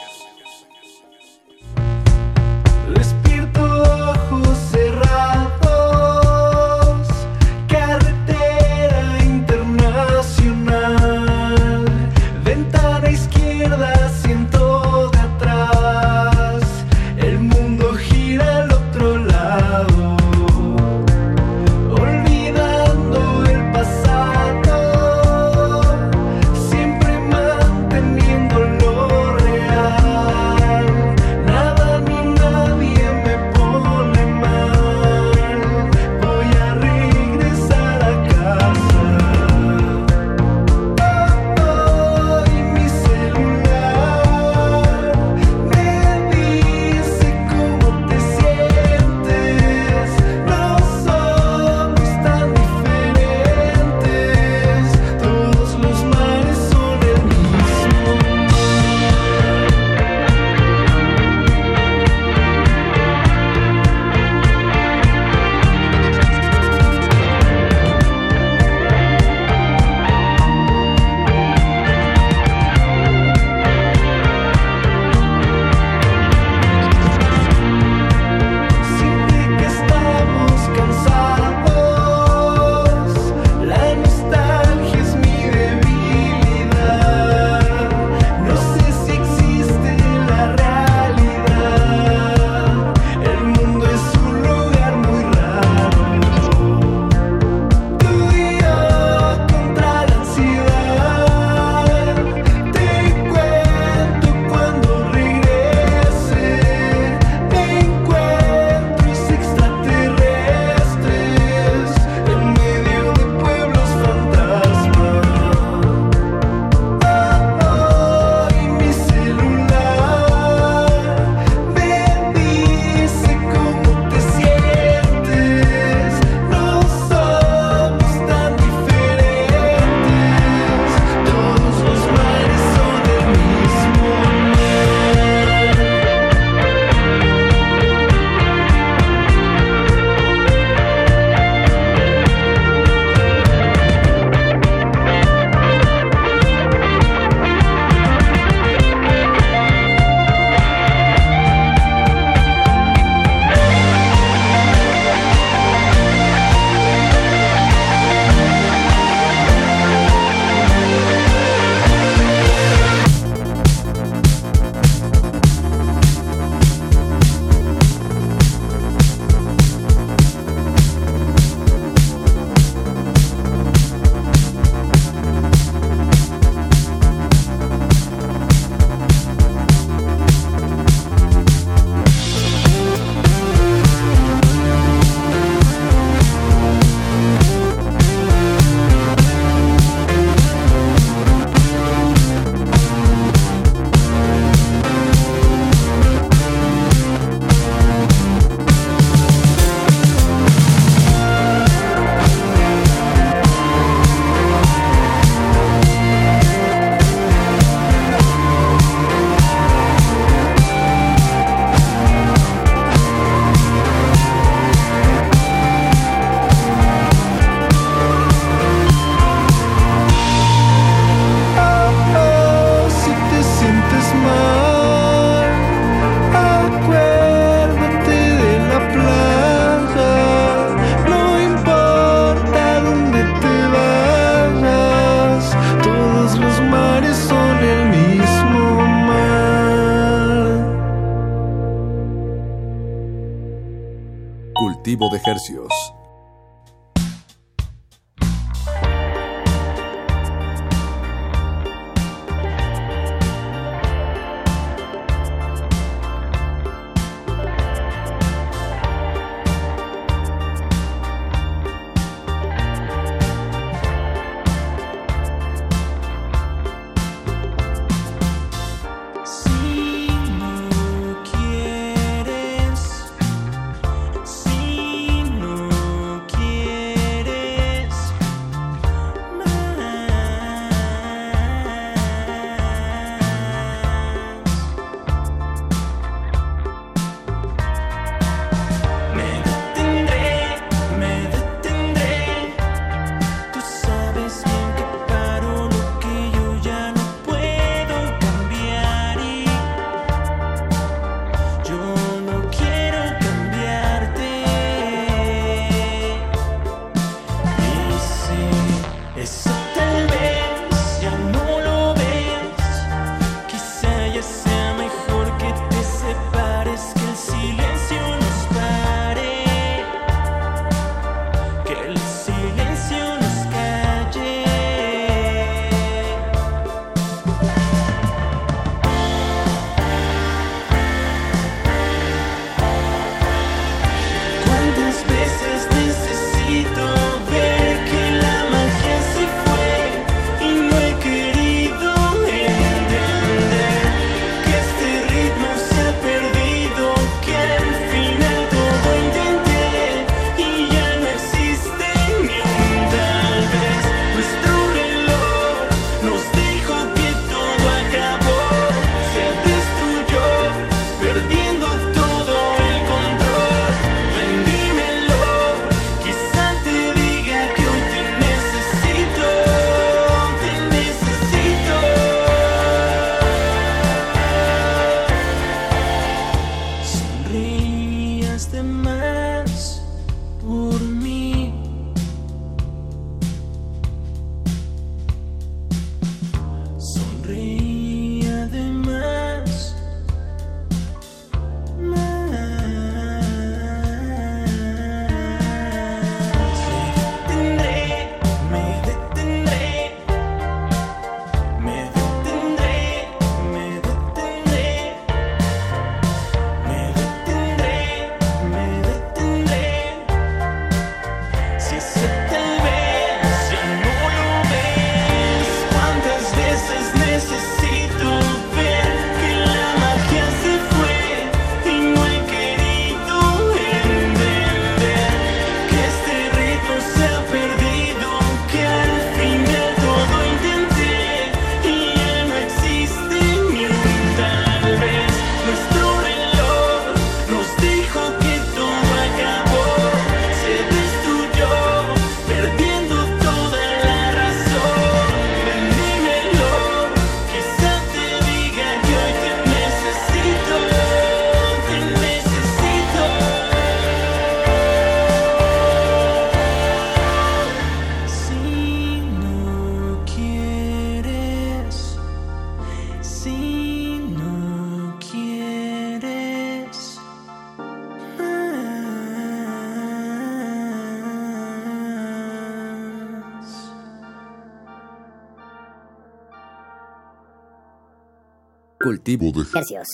Hercios.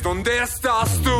Es donde estás tú.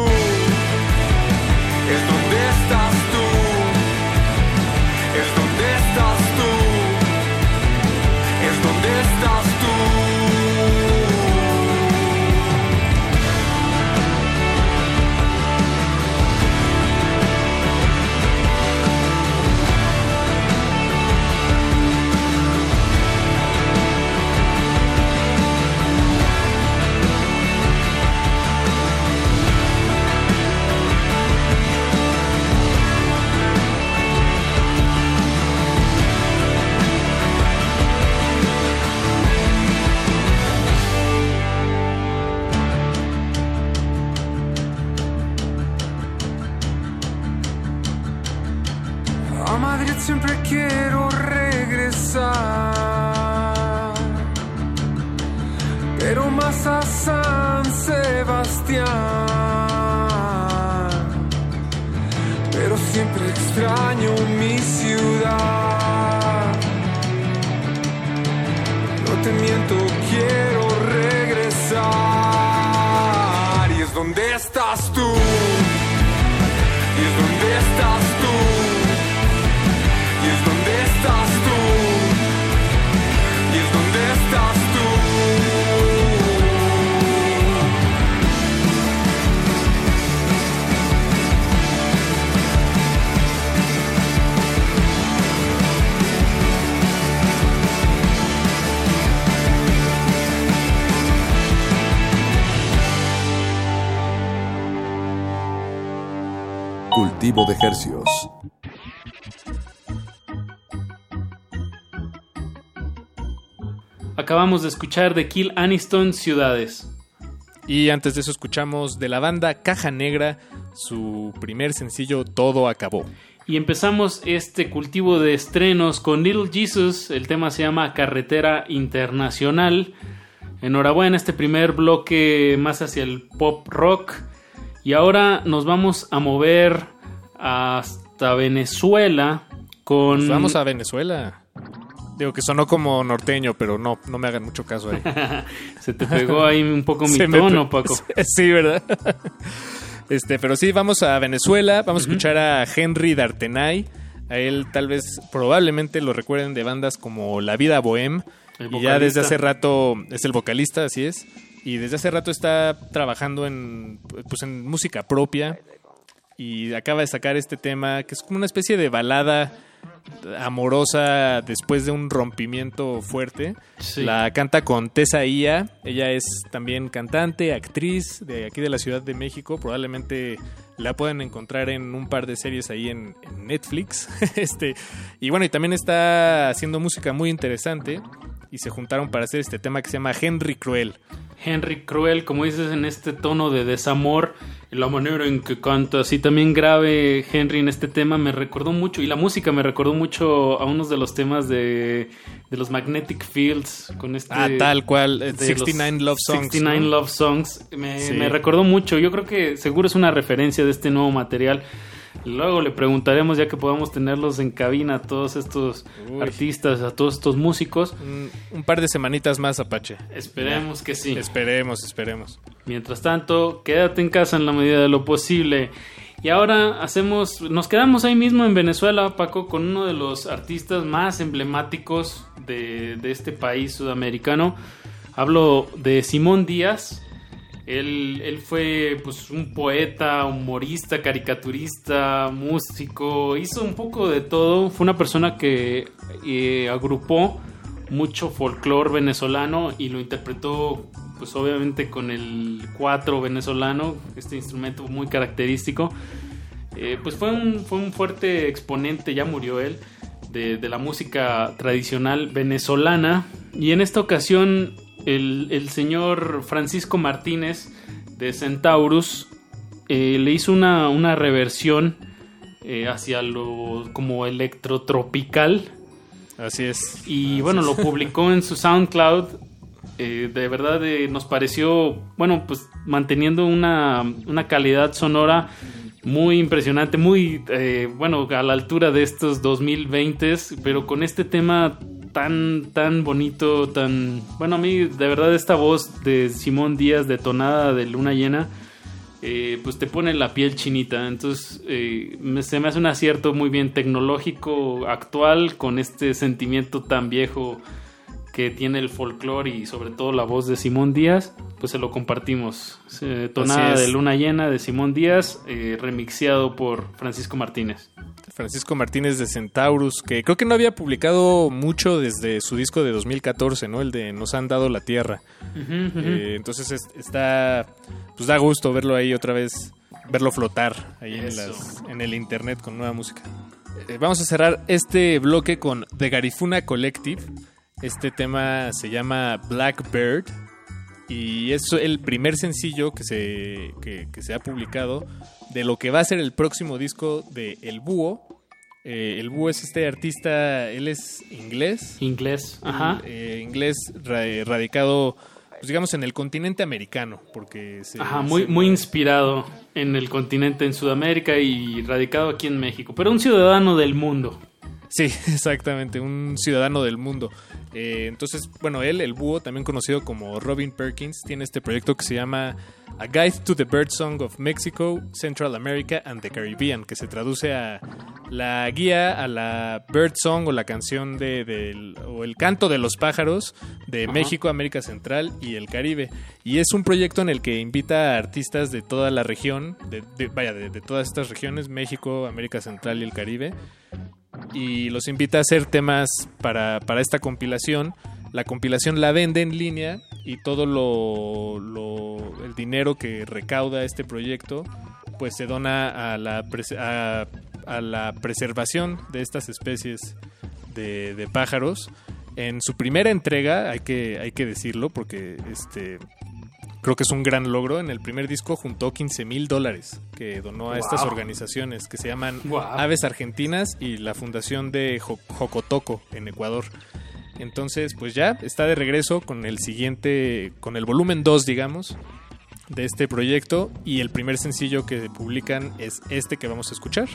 Acabamos de escuchar de Kill Aniston Ciudades. Y antes de eso escuchamos de la banda Caja Negra su primer sencillo Todo acabó. Y empezamos este cultivo de estrenos con Little Jesus. El tema se llama Carretera Internacional. Enhorabuena, este primer bloque más hacia el pop rock. Y ahora nos vamos a mover hasta Venezuela con... Vamos a Venezuela. Digo que sonó como norteño, pero no, no me hagan mucho caso ahí. <laughs> Se te pegó ahí un poco mi <laughs> tono, Paco. <laughs> Sí, ¿verdad? Este, pero sí, vamos a Venezuela. Vamos a escuchar a Henry D'Artenay. A él tal vez, probablemente lo recuerden de bandas como La Vida Bohem. Y ya desde hace rato es el vocalista, así es. Y desde hace rato está trabajando en, pues, en música propia. Y acaba de sacar este tema que es como una especie de balada amorosa después de un rompimiento fuerte. Sí. La canta con Tessa Ia. Ella es también cantante, actriz de aquí de la Ciudad de México. Probablemente la pueden encontrar en un par de series ahí en, en Netflix. <laughs> este, y bueno, y también está haciendo música muy interesante. Y se juntaron para hacer este tema que se llama Henry Cruel. Henry Cruel, como dices, en este tono de desamor, la manera en que canta, así también grave Henry en este tema me recordó mucho, y la música me recordó mucho a unos de los temas de, de los Magnetic Fields, con este... Ah, tal cual, eh, de 69 los Love Songs, 69 ¿no? Love Songs, me, Sí. me recordó mucho, yo creo que seguro es una referencia de este nuevo material. Luego le preguntaremos ya que podamos tenerlos en cabina a todos estos Uy. artistas, a todos estos músicos. Un, un par de semanitas más, Apache. Esperemos que sí. Esperemos, esperemos. Mientras tanto, quédate en casa en la medida de lo posible. Y ahora hacemos, nos quedamos ahí mismo en Venezuela, Paco, con uno de los artistas más emblemáticos de, de este país sudamericano. Hablo de Simón Díaz. Él, él fue pues, un poeta, humorista, caricaturista, músico, hizo un poco de todo. Fue una persona que eh, agrupó mucho folclore venezolano y lo interpretó pues obviamente con el cuatro venezolano, este instrumento muy característico. Eh, pues fue un, fue un fuerte exponente, ya murió él, de, de la música tradicional venezolana. Y en esta ocasión el, el señor Francisco Martínez de Centaurus eh, le hizo una, una reversión eh, hacia lo como electrotropical. Así es. Y bueno, lo publicó en su SoundCloud. Eh, de verdad nos pareció, bueno, pues manteniendo una, una calidad sonora muy impresionante, muy, eh, bueno, a la altura de estos 2020, pero con este tema tan, tan bonito, tan... Bueno, a mí de verdad esta voz de Simón Díaz detonada de Luna Llena, eh, pues te pone la piel chinita. Entonces eh, me- se me hace un acierto muy bien tecnológico, actual, con este sentimiento tan viejo que tiene el folclore y sobre todo la voz de Simón Díaz, pues se lo compartimos. Eh, tonada de Luna Llena de Simón Díaz, eh, remixeado por Francisco Martínez. Francisco Martínez de Centaurus, que creo que no había publicado mucho desde su disco de 2014, ¿no? El de Nos han dado la tierra. Eh, entonces es- está, pues da gusto verlo ahí otra vez, verlo flotar ahí en, Eso. las- en el internet con nueva música. Eh, vamos a cerrar este bloque con The Garifuna Collective. Este tema se llama Blackbird y es el primer sencillo que se, que, que se ha publicado de lo que va a ser el próximo disco de El Búho. Eh, el Búho es este artista, él es inglés. Inglés, ajá. Eh, inglés ra- radicado, pues digamos, en el continente americano, porque se, Ajá, muy, se- muy inspirado en el continente, en Sudamérica y radicado aquí en México, pero un ciudadano del mundo. Sí, <laughs> exactamente, un ciudadano del mundo. Eh, entonces, bueno, él, el búho, también conocido como Robin Perkins, tiene este proyecto que se llama A Guide to the Birdsong of Mexico, Central America and the Caribbean, que se traduce a la guía a la birdsong o la canción de, o el canto de los pájaros de Ajá. México, América Central y el Caribe. Y es un proyecto en el que invita a artistas de toda la región, de, de- vaya, de, de todas estas regiones, México, América Central y el Caribe y los invita a hacer temas para, para esta compilación. La compilación la vende en línea y todo lo, lo- el dinero que recauda este proyecto pues se dona a la, a, a la preservación de estas especies de, de pájaros. En su primera entrega, hay que, hay que decirlo, porque este creo que es un gran logro. En el primer disco juntó 15 mil dólares que donó a estas organizaciones que se llaman Wow. Aves Argentinas y la Fundación de Jo- Jocotoco en Ecuador. Entonces, pues ya está de regreso con el siguiente, con el volumen 2, digamos, de este proyecto. Y el primer sencillo que publican es este que vamos a escuchar.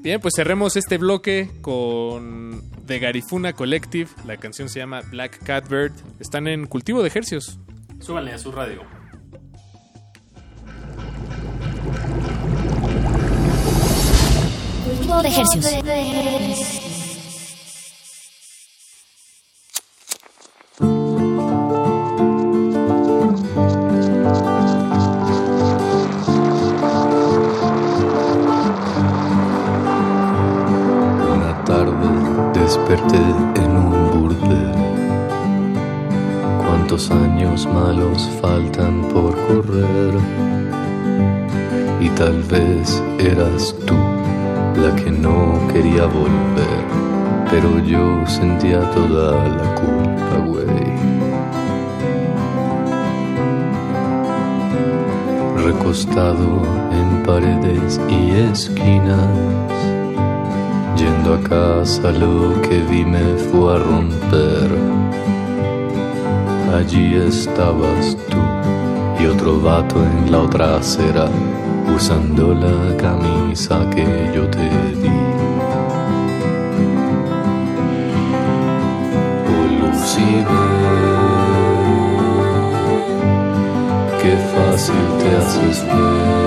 Bien, pues cerremos este bloque con The Garifuna Collective. La canción se llama Black Catbird. Están en cultivo de ejercios. Súbanle a su radio. Cultivo de ejercicios. Una tarde desperté Cuántos años malos faltan por correr. Y tal vez eras tú la que no quería volver. Pero yo sentía toda la culpa, güey. Recostado en paredes y esquinas. Yendo a casa lo que vi me fue a romper. Allí estabas tú y otro vato en la otra acera, usando la camisa que yo te di. Oh, qué fácil te haces ver.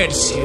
courtesy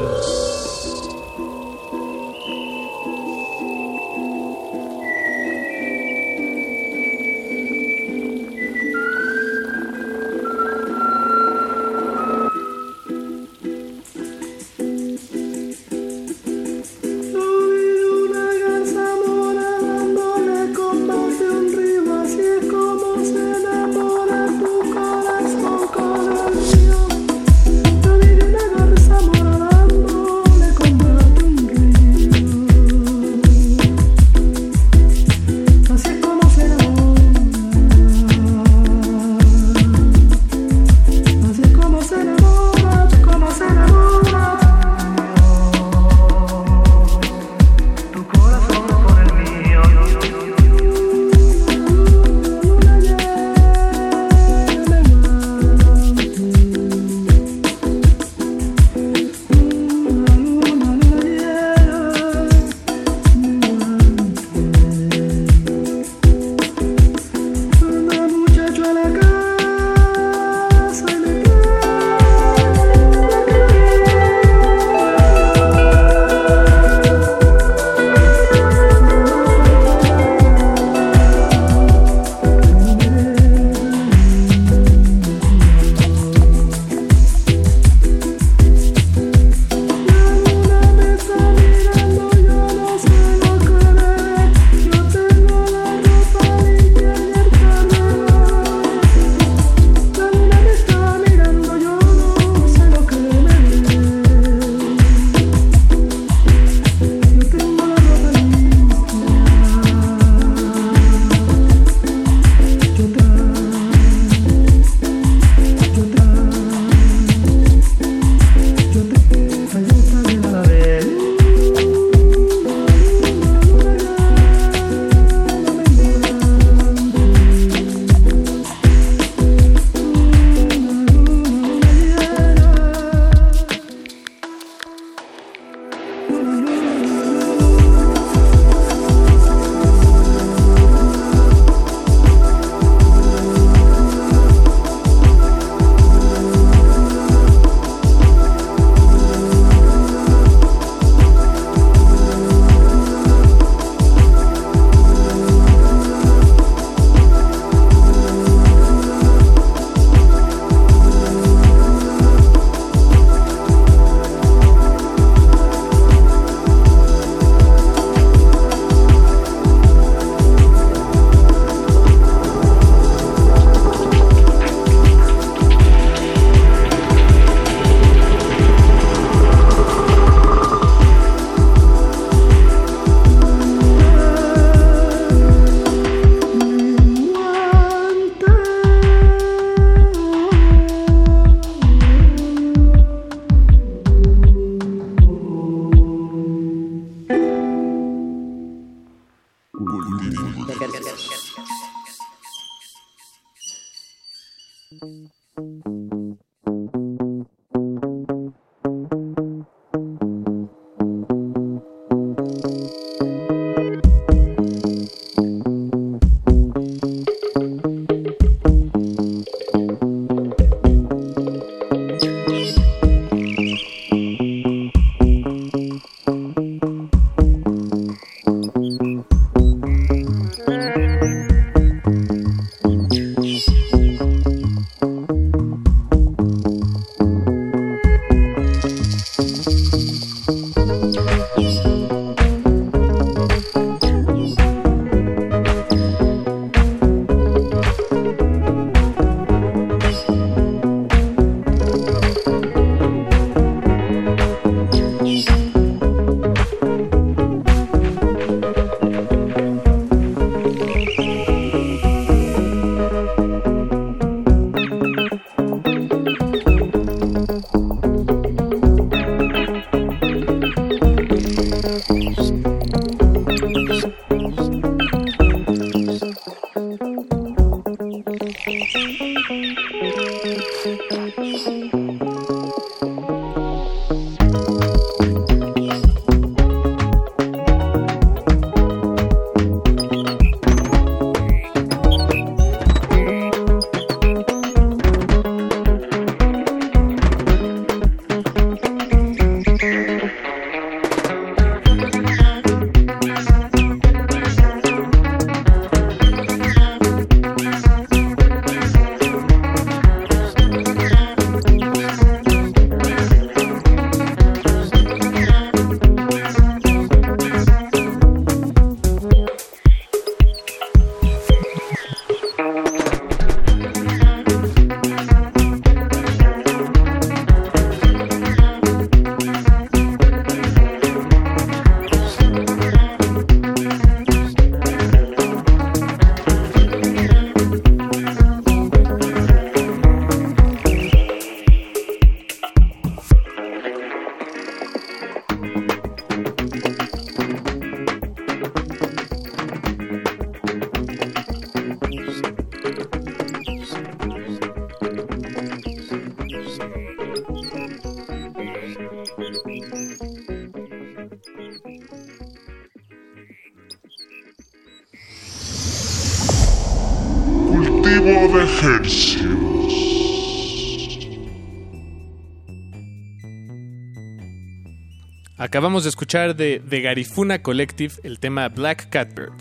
Acabamos de escuchar de The Garifuna Collective el tema Black Catbird.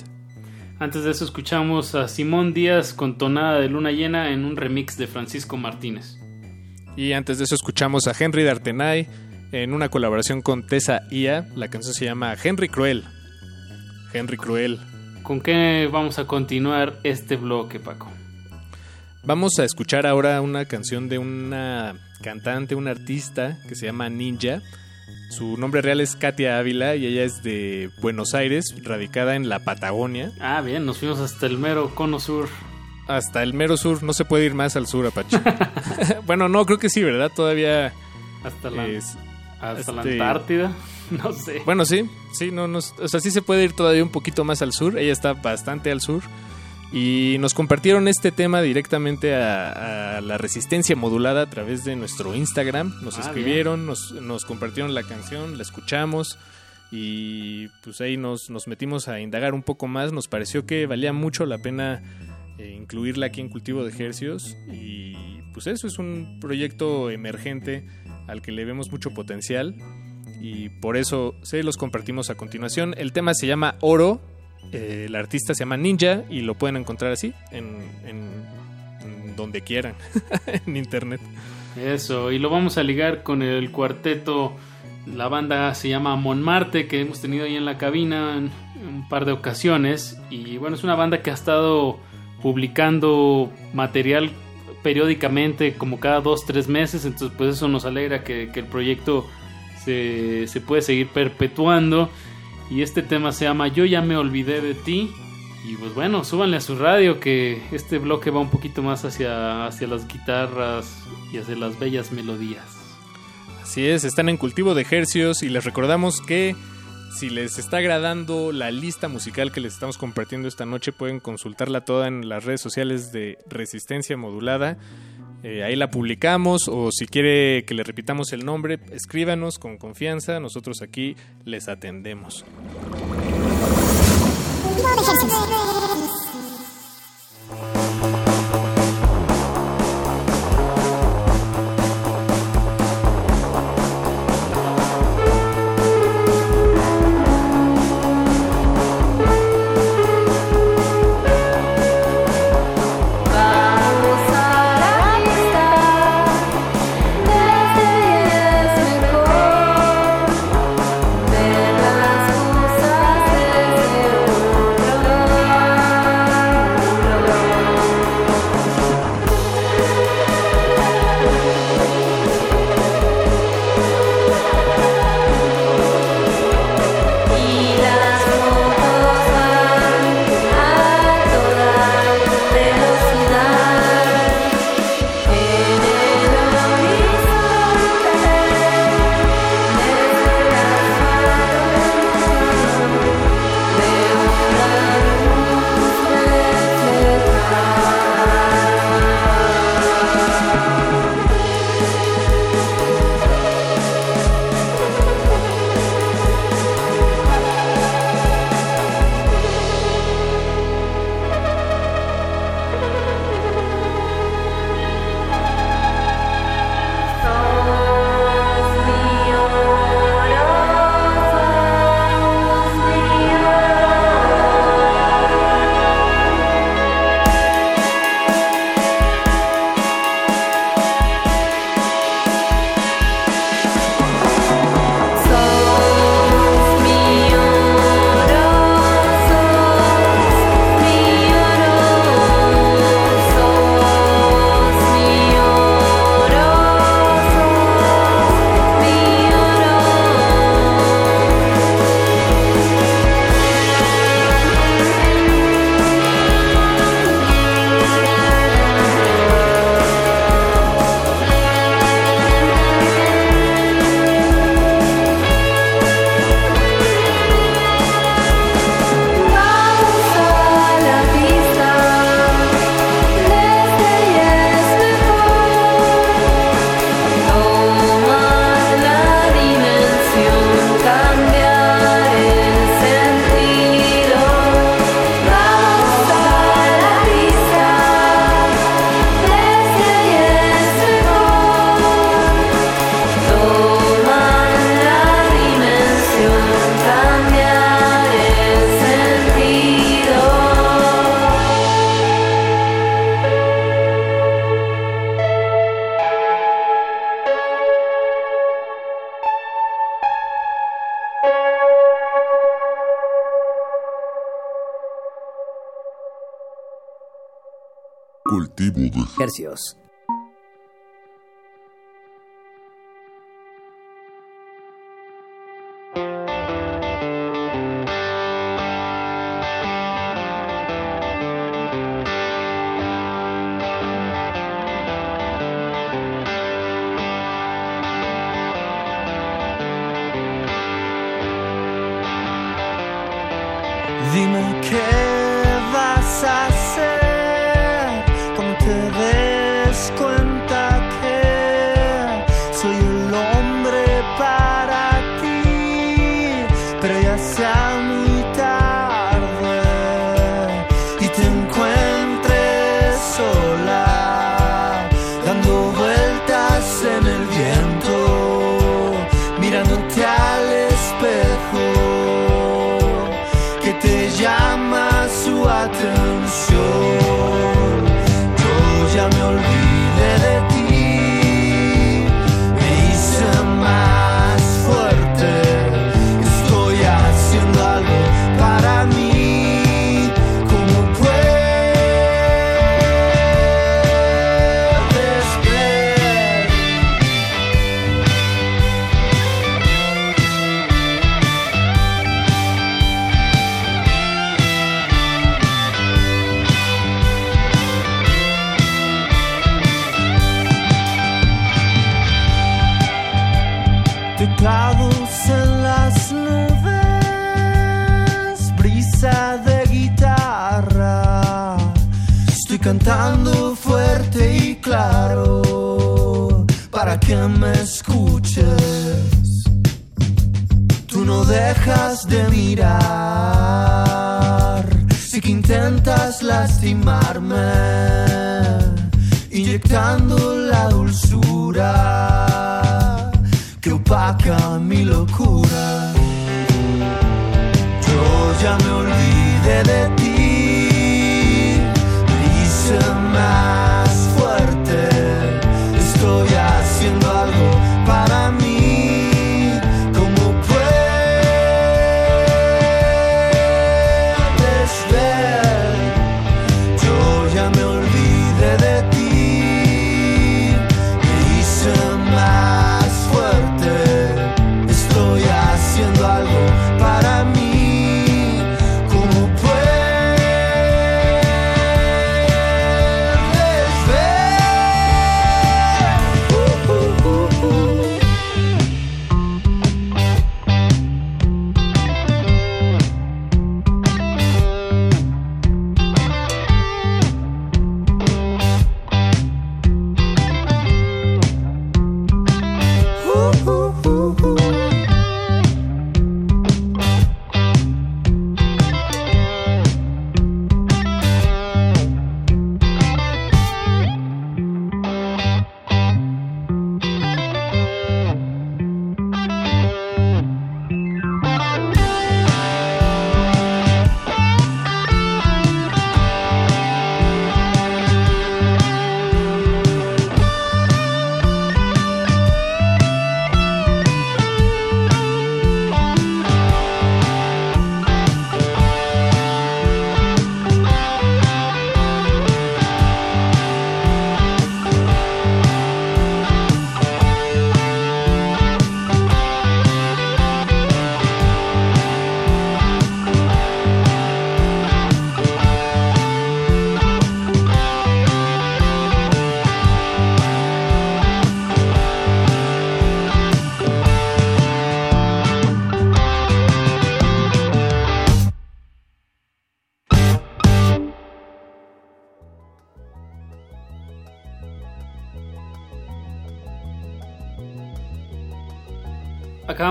Antes de eso escuchamos a Simón Díaz con tonada de luna llena en un remix de Francisco Martínez. Y antes de eso escuchamos a Henry D'Artenay en una colaboración con Tessa Ia. La canción se llama Henry Cruel. Henry Cruel. ¿Con qué vamos a continuar este bloque, Paco? Vamos a escuchar ahora una canción de una cantante, una artista que se llama Ninja. Su nombre real es Katia Ávila y ella es de Buenos Aires, radicada en la Patagonia. Ah, bien, nos fuimos hasta el mero cono sur. Hasta el mero sur, no se puede ir más al sur, Apache. <laughs> <laughs> bueno, no, creo que sí, ¿verdad? Todavía... Hasta la, es- hasta la este- Antártida. <laughs> No sé. Bueno, sí, sí, no, no, o sea, sí se puede ir todavía un poquito más al sur. Ella está bastante al sur. Y nos compartieron este tema directamente a, a la resistencia modulada a través de nuestro Instagram. Nos Ah, escribieron, nos, nos compartieron la canción, la escuchamos. Y pues ahí nos, nos metimos a indagar un poco más. Nos pareció que valía mucho la pena eh, incluirla aquí en Cultivo de Ejercios. Y pues eso es un proyecto emergente al que le vemos mucho potencial y por eso se los compartimos a continuación. El tema se llama Oro, eh, el artista se llama Ninja y lo pueden encontrar así en, donde quieran, <laughs> en internet. Eso, y lo vamos a ligar con el cuarteto. La banda se llama Monmarte, que hemos tenido ahí en la cabina en un par de ocasiones. Y bueno, es una banda que ha estado publicando material periódicamente, como cada dos, tres meses. Entonces, pues eso nos alegra que, que el proyecto se, se puede seguir perpetuando. Y este tema se llama Yo ya me olvidé de ti. Y pues bueno, súbanle a su radio que este bloque va un poquito más hacia, hacia las guitarras y hacia las bellas melodías. Así es, están en cultivo de ejercios y les recordamos que si les está agradando la lista musical que les estamos compartiendo esta noche, pueden consultarla toda en las redes sociales de Resistencia Modulada. Eh, ahí la publicamos o si quiere que le repitamos el nombre, escríbanos con confianza, nosotros aquí les atendemos. De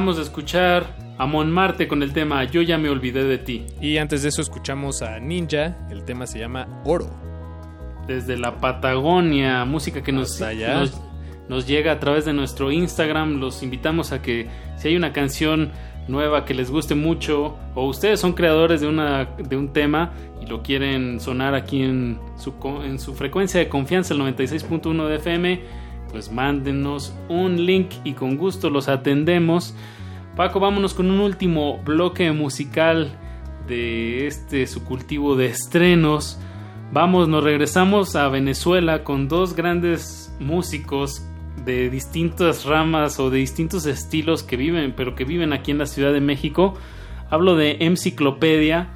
Acabamos de escuchar a Mon Marte con el tema Yo ya me olvidé de ti. Y antes de eso escuchamos a Ninja, el tema se llama Oro. Desde la Patagonia, música que nos, allá. nos, nos llega a través de nuestro Instagram. Los invitamos a que si hay una canción nueva que les guste mucho o ustedes son creadores de, una, de un tema y lo quieren sonar aquí en su, en su frecuencia de confianza, el 96.1 de FM, pues mándenos un link y con gusto los atendemos. Paco, vámonos con un último bloque musical de este su cultivo de estrenos. Vamos, nos regresamos a Venezuela con dos grandes músicos de distintas ramas o de distintos estilos que viven, pero que viven aquí en la Ciudad de México. Hablo de Enciclopedia,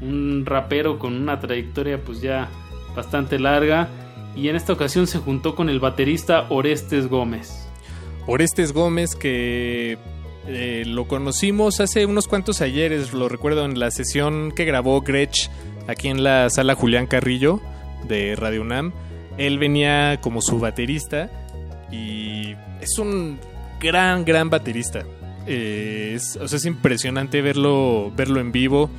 un rapero con una trayectoria pues ya bastante larga y en esta ocasión se juntó con el baterista Orestes Gómez. Orestes Gómez que eh, lo conocimos hace unos cuantos ayeres, lo recuerdo en la sesión que grabó Gretsch aquí en la sala Julián Carrillo de Radio UNAM. Él venía como su baterista y es un gran, gran baterista. Eh, es, o sea, es impresionante verlo, verlo en vivo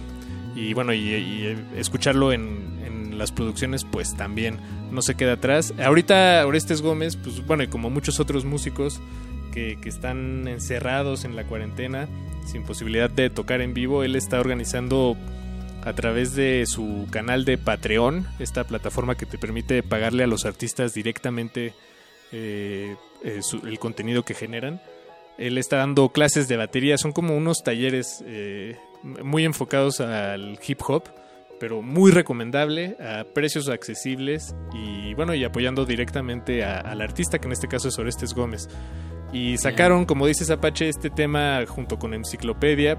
y bueno, y, y escucharlo en, las producciones, pues también no se queda atrás. Ahorita Orestes Gómez, pues bueno, y como muchos otros músicos que, que están encerrados en la cuarentena, sin posibilidad de tocar en vivo, él está organizando a través de su canal de Patreon, esta plataforma que te permite pagarle a los artistas directamente eh, eh, el contenido que generan. Él está dando clases de batería, son como unos talleres eh, muy enfocados al hip hop, pero muy recomendable, a precios accesibles y bueno, y apoyando directamente al artista, que en este caso es Orestes Gómez. Y sacaron, como dices Apache, este tema junto con Enciclopedia,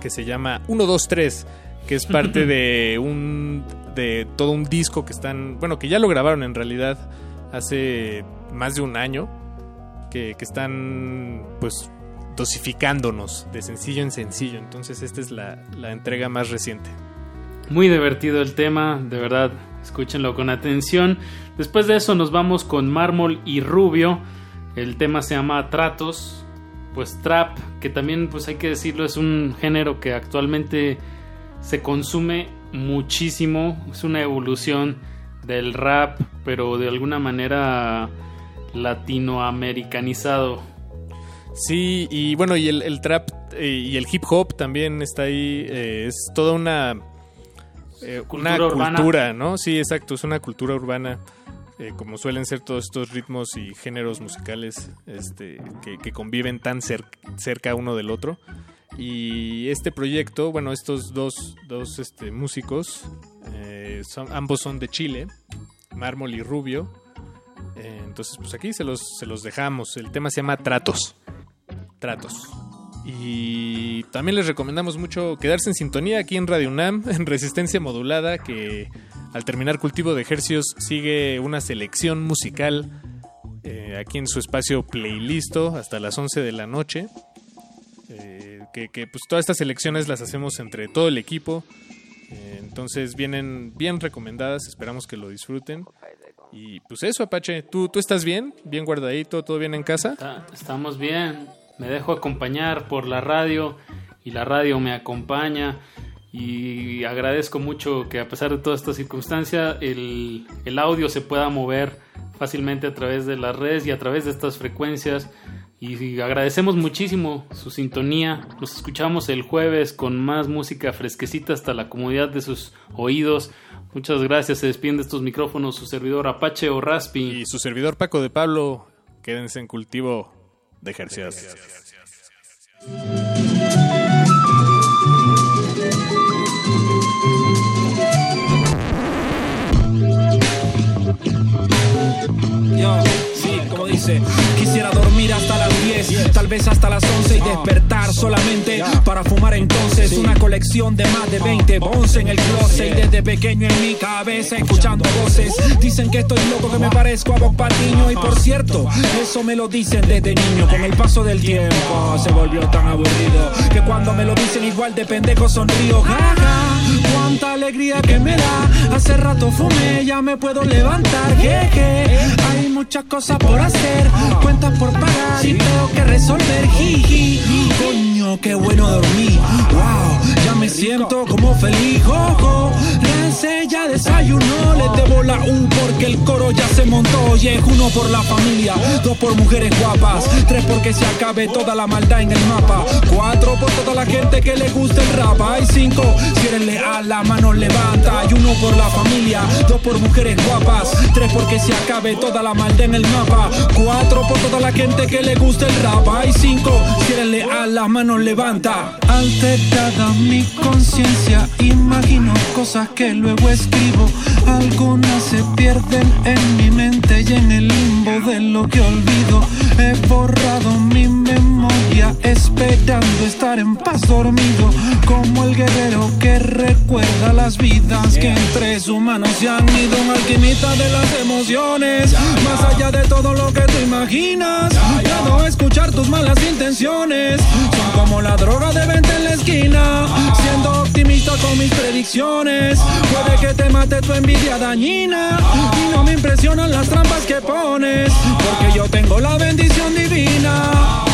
que se llama 123, que es parte <laughs> de un de todo un disco que están, bueno, que ya lo grabaron en realidad hace más de un año, que, que están pues dosificándonos de sencillo en sencillo. Entonces esta es la, la entrega más reciente. Muy divertido el tema, de verdad, escúchenlo con atención. Después de eso nos vamos con Mármol y Rubio. El tema se llama Tratos, pues trap, que también pues hay que decirlo es un género que actualmente se consume muchísimo, es una evolución del rap, pero de alguna manera latinoamericanizado. Sí, y bueno, y el, trap eh, y el hip hop también está ahí. eh, es toda una, eh, Cultura una urbana. cultura, ¿no? Sí, exacto, es una cultura urbana. eh, como suelen ser todos estos ritmos y géneros musicales este, que, que conviven tan cer- cerca uno del otro. Y este proyecto, bueno, estos dos, dos este, músicos, eh, son, ambos son de Chile, Mármol y Rubio. Eh, entonces, pues aquí se los, se los dejamos. El tema se llama Tratos. Tratos. Y también les recomendamos mucho quedarse en sintonía aquí en Radio UNAM, <laughs> en resistencia modulada, que al terminar cultivo de ejercios sigue una selección musical eh, aquí en su espacio playlisto hasta las 11 de la noche. Eh, que, que, pues todas estas selecciones las hacemos entre todo el equipo. Eh, entonces vienen bien recomendadas, esperamos que lo disfruten. Y pues eso, Apache, ¿tú, tú estás bien? ¿Bien guardadito? ¿Todo bien en casa? Está- estamos bien, me dejo acompañar por la radio y la radio me acompaña y agradezco mucho que a pesar de toda esta circunstancia el, el audio se pueda mover fácilmente a través de las redes y a través de estas frecuencias y agradecemos muchísimo su sintonía. Nos escuchamos el jueves con más música fresquecita hasta la comodidad de sus oídos. Muchas gracias. Se despiden de estos micrófonos su servidor Apache o Raspi. Y su servidor Paco de Pablo, quédense en cultivo de ejercicios. Yo, sí, como dice, quisiera dormir hasta las 10, tal vez hasta las 11 y despertar solamente para fumar entonces una colección de más de 20 bons en el closet y desde pequeño en mi cabeza escuchando voces. Dicen que estoy loco, que me parezco a Bob Patiño. Y por cierto, eso me lo dicen desde niño. Con el paso del tiempo se volvió tan aburrido que cuando me lo dicen igual de pendejo sonrío. Ja, ja, cuánta alegría que me da. Hace rato fumé, ya me puedo levantar. Hay muchas cosas por hacer, cuentas por pagar y tengo que resolver. Jiji, coño, qué bueno dormí. Wow, ya me siento como feliz. Ojo, Lance ya desayunó, le debo la U porque el coro ya se montó. Oye, uno por la familia, dos por mujeres guapas, tres porque se acabe toda la maldad en el mapa, cuatro por toda la gente que le gusta el rap. Hay cinco, si eres leal, la mano levanta. Y uno por la familia, dos por mujeres guapas, tres porque se acabe toda la maldad en el mapa, cuatro por toda la gente que le gusta el rap. Hay cinco, si eres leal, la mano levanta. Alterada mi conciencia, imagino cosas que luego escribo. Algunas se pierden en mi mente y en el limbo de lo que olvido. He borrado mi memoria esperando estar en paz dormido. Como el guerrero que recuerda las vidas que en tres humanos se han ido. Un alquimista de las emociones. Más allá de todo lo que tú imaginas. Puedo escuchar tus malas intenciones. Son como la droga de venta en la esquina. Siendo optimista con mis predicciones. Puede que te mate tu envidia dañina. Y no me impresionan las trampas que pones. Porque yo tengo la bendición divina.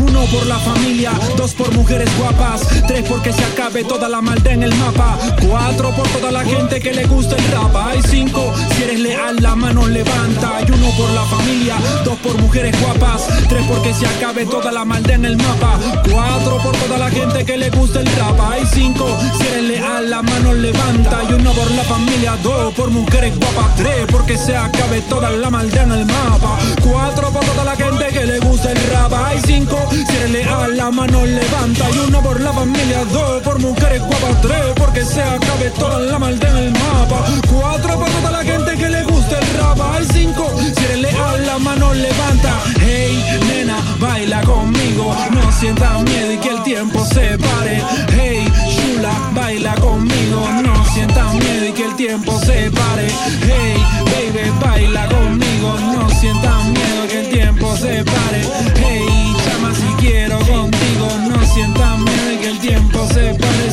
Uno por la familia, dos por mujeres guapas, tres porque se acabe toda la maldad en el mapa, cuatro por toda la gente que le gusta el rap, hay cinco si eres leal la mano levanta, y uno por la familia, dos por mujeres guapas, tres porque se acabe toda la maldad en el mapa, cuatro por toda la gente que le gusta el rap, hay cinco si eres leal la mano levanta, y uno por la familia, dos por mujeres guapas, tres porque se acabe toda la maldad en el mapa, cuatro por toda la gente que le gusta el rap, hay cinco si eres leal, la mano levanta. Y uno por la familia, dos por mujeres guapas, tres porque se acabe toda la maldad en el mapa. Cuatro por toda la gente que le gusta el rap. Hay cinco, si eres leal, la mano levanta. Hey, nena, baila conmigo. No sientas miedo y que el tiempo se pare. Hey, chula, baila conmigo. No sientas miedo y que el tiempo se pare. Hey, baby, baila conmigo. No sientas miedo que el tiempo se pare.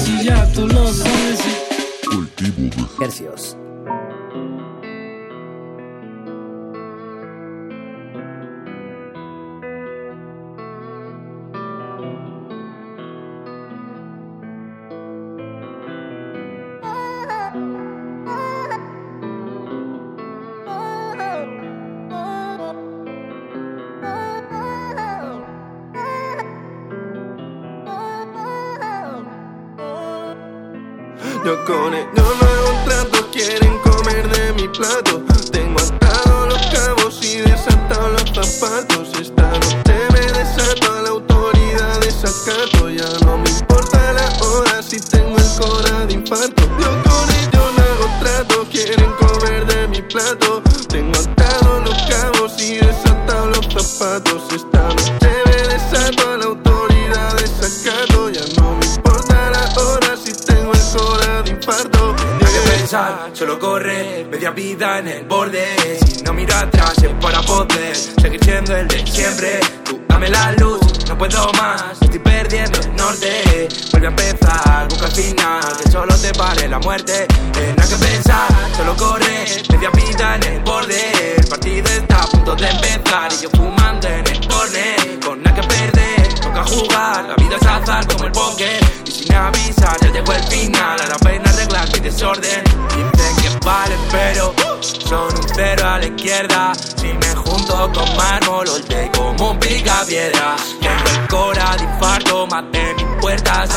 Si ya tú lo sabes. Hercios. Yo con ellos no hago trato, quieren comer de mi plato.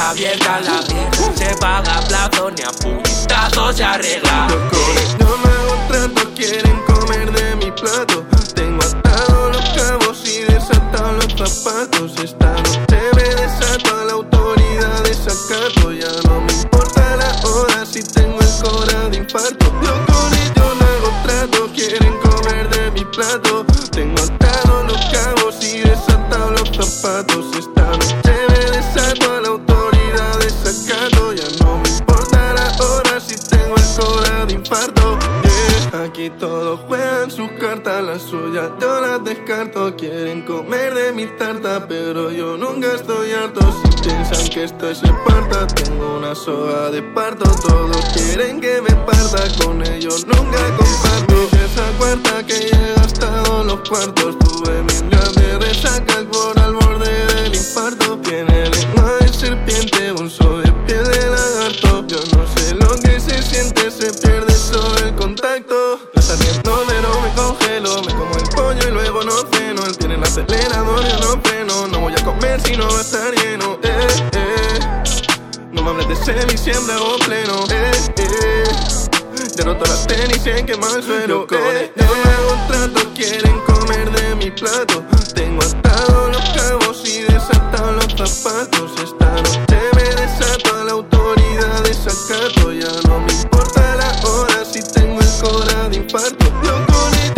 Abiertas. La vida se paga a plazo, ni a puñetazos se arregla. No me hago trato, quieren comer de mi plato. Tengo atado los cabos y desatado los zapatos. Esta noche me desato a la autoridad de sacato. Ya no me importa la hora si tengo el cora de infarto. Yo con ellos no hago trato, quieren comer de mi plato. Tengo atado los cabos y desatado los zapatos. Esta noche me desato Aquí todos juegan sus cartas, las suyas yo las descarto. Quieren comer de mi tarta, pero yo nunca estoy harto. Si piensan que esto es Esparta, tengo una soga de parto. Todos quieren que me parta, con ellos nunca comparto. Esa cuarta que llega hasta todos los cuartos. Tuve días de resaca por al borde del infarto. Tiene lengua de serpiente, bolso acelerador no. No voy a comer si no va a estar lleno. Eh, eh. No me hables de semiciembre o pleno. Eh, eh. Ya no las tenis y en que más suelo. Con eh, este eh. trato quieren comer de mi plato. Tengo atado los cabos y desatado los zapatos. Esta noche me desato a la autoridad de sacato. Ya no me importa la hora si tengo el cora de infarto. Loco,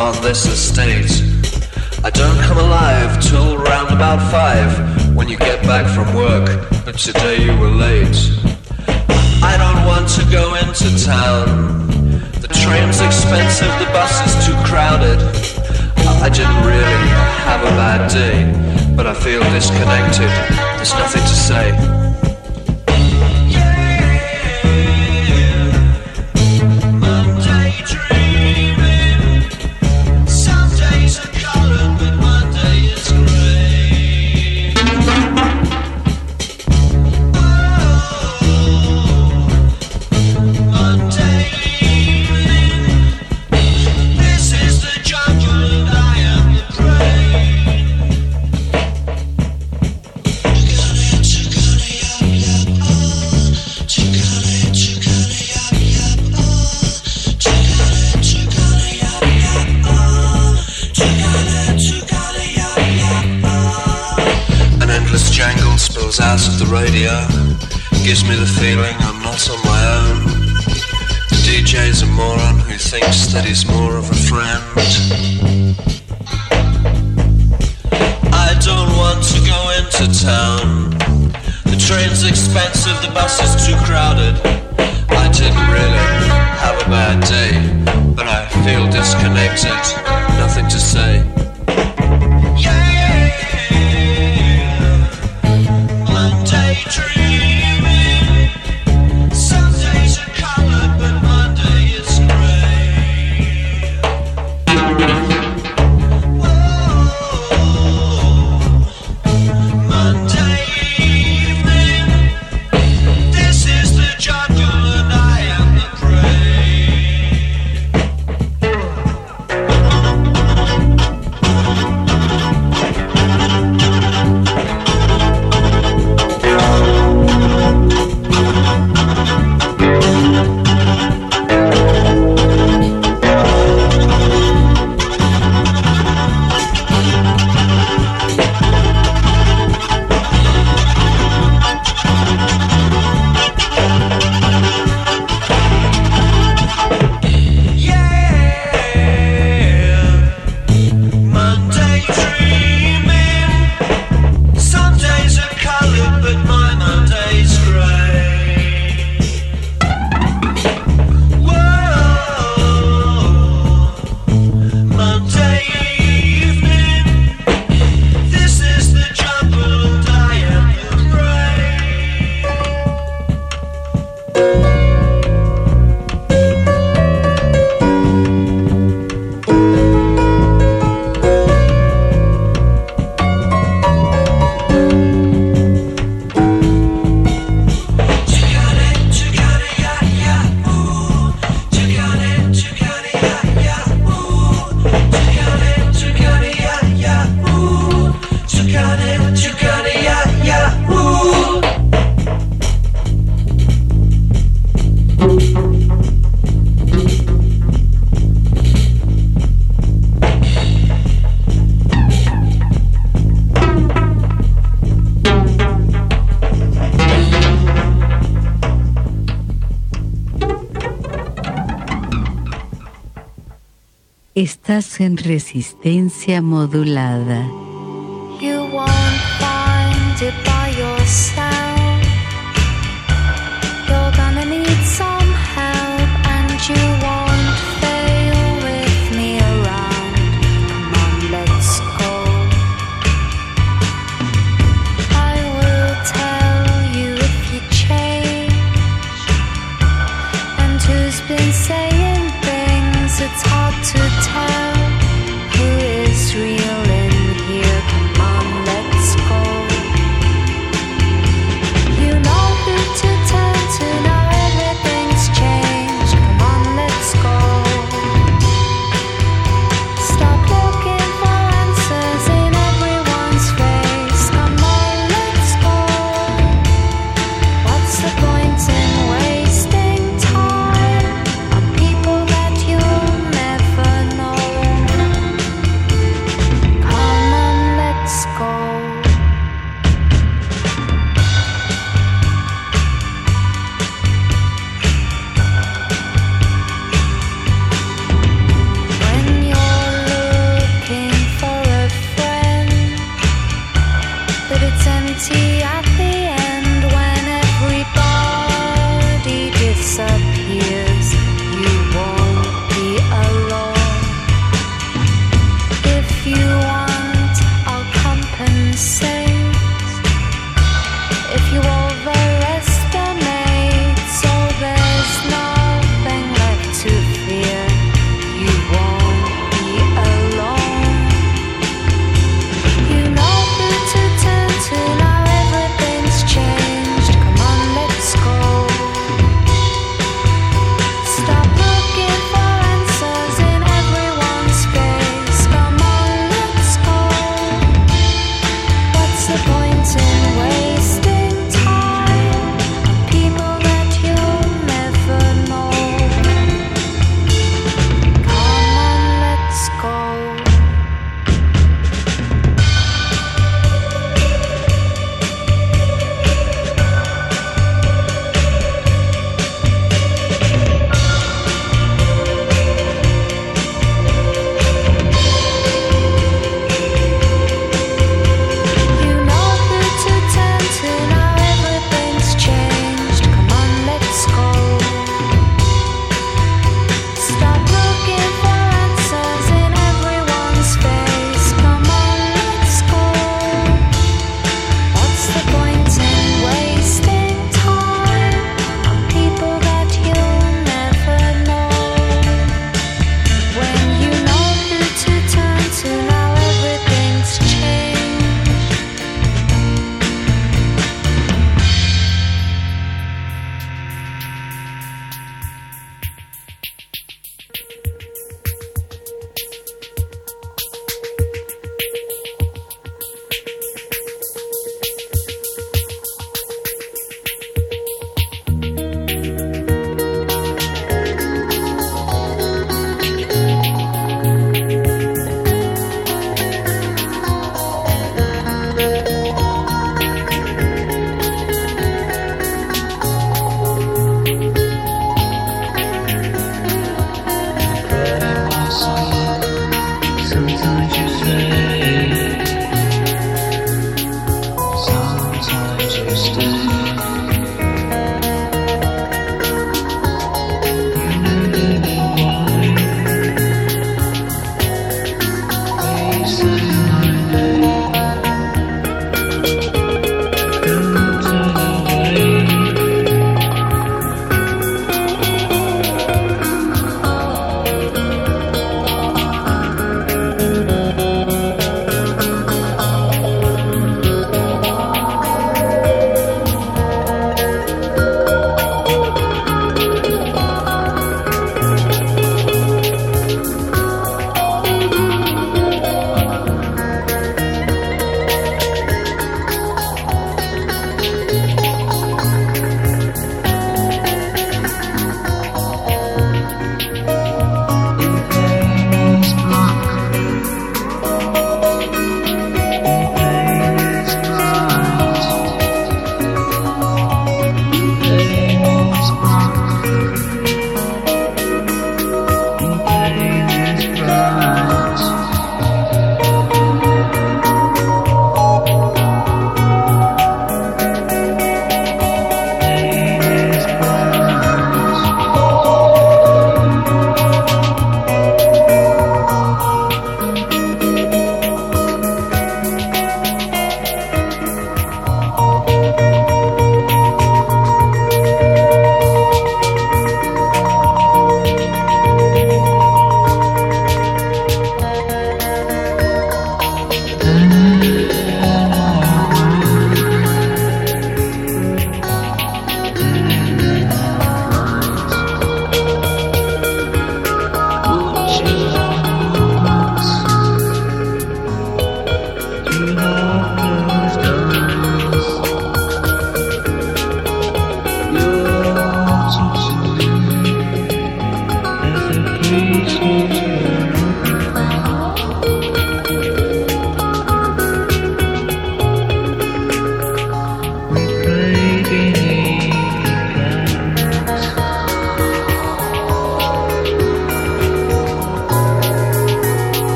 of this estate. Into town. The train's expensive, the bus is too crowded. I didn't really have a bad day, but I feel disconnected. Nothing to say. Estás en resistencia modulada. You won't find it by yourself.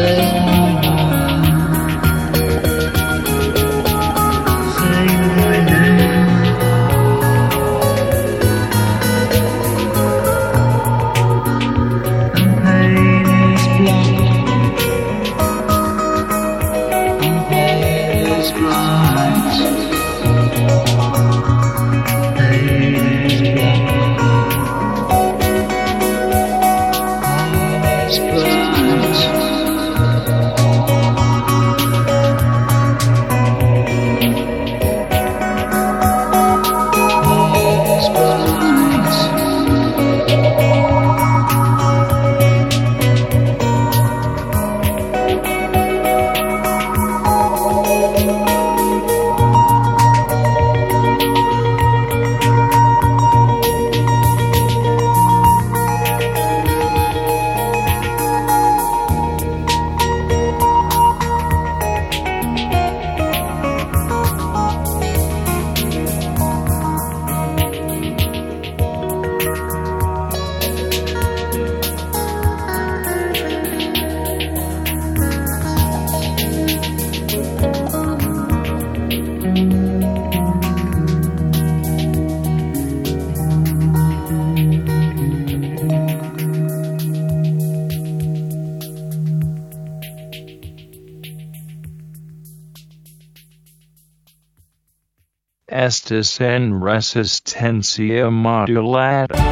Amen. Estes en resistencia modulada.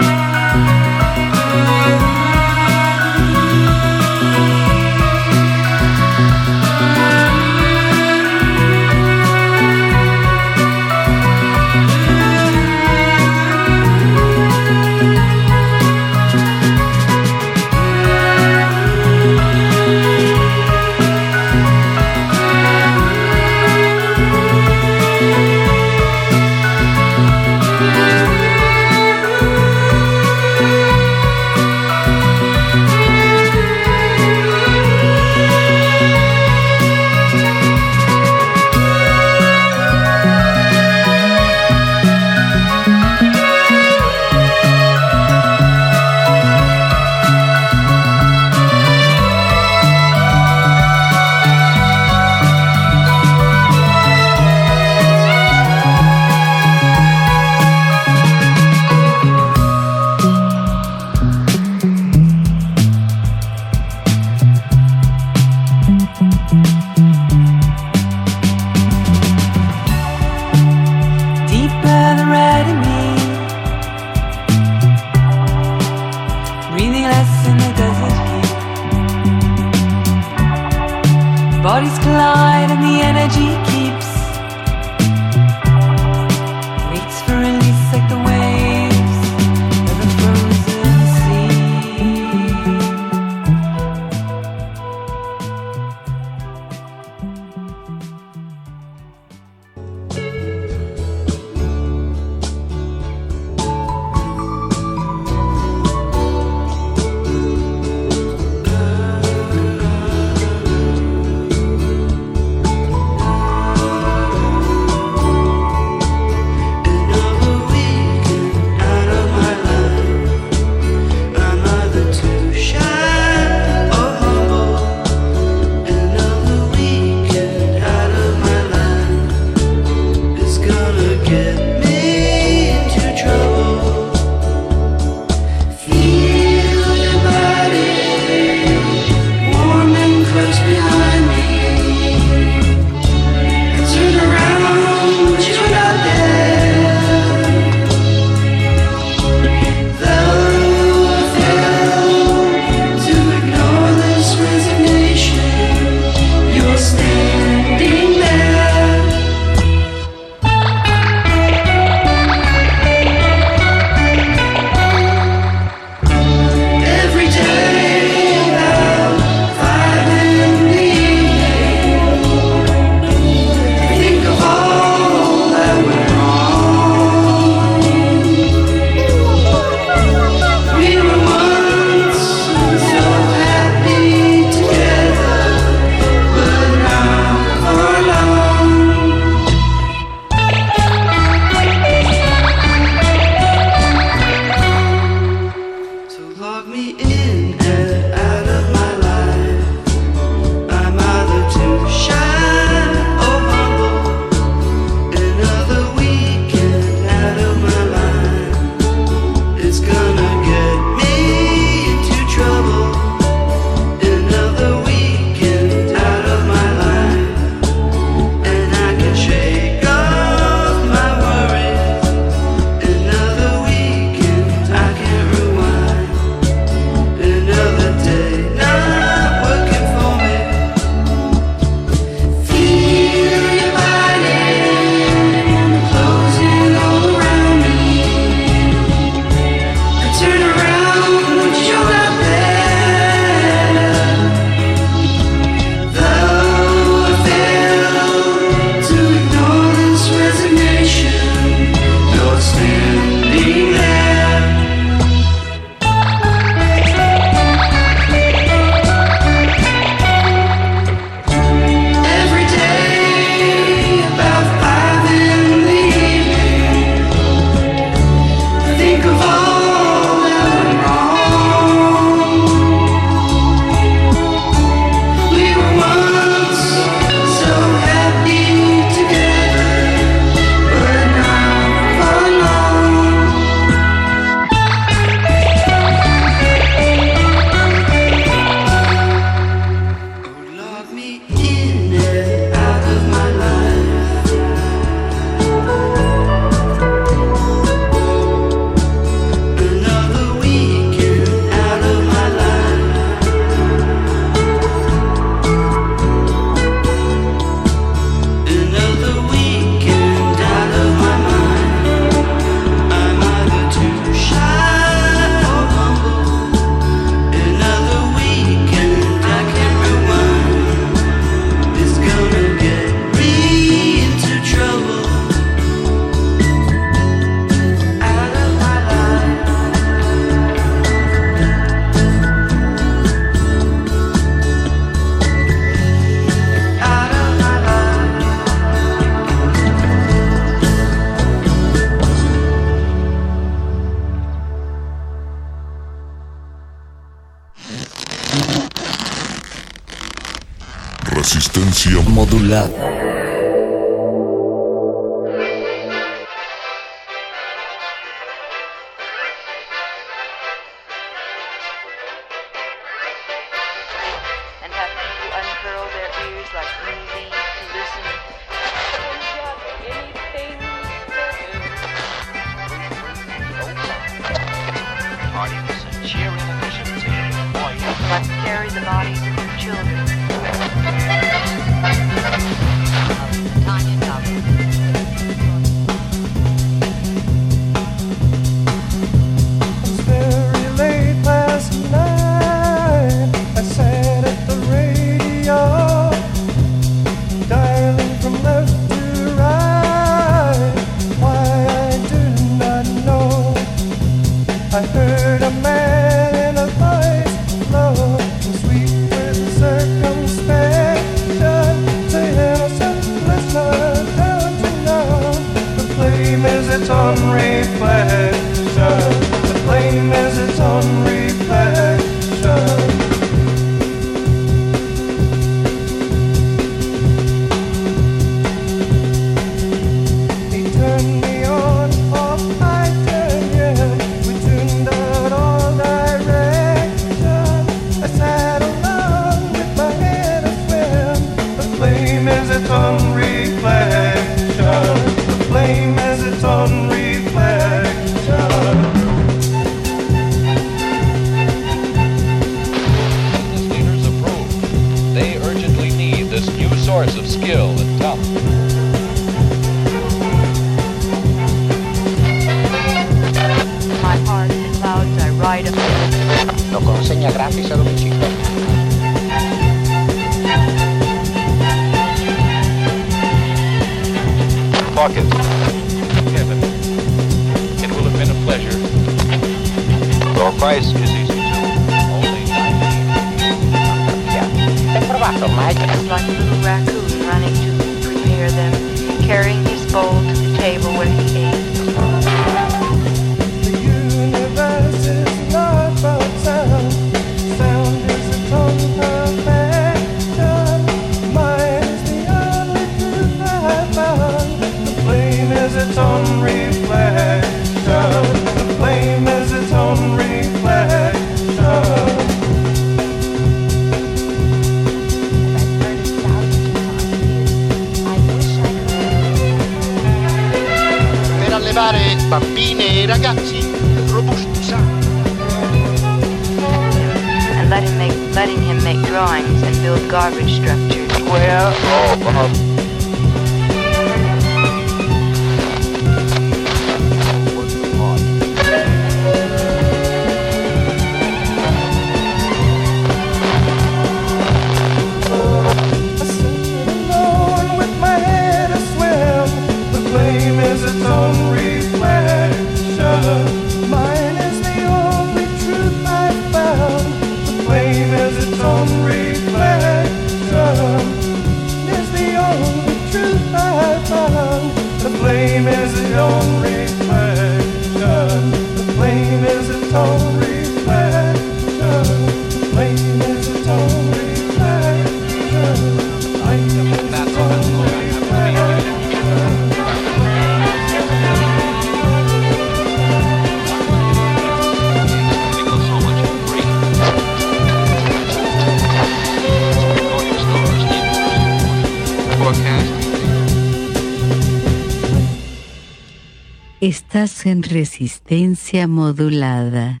Modulada.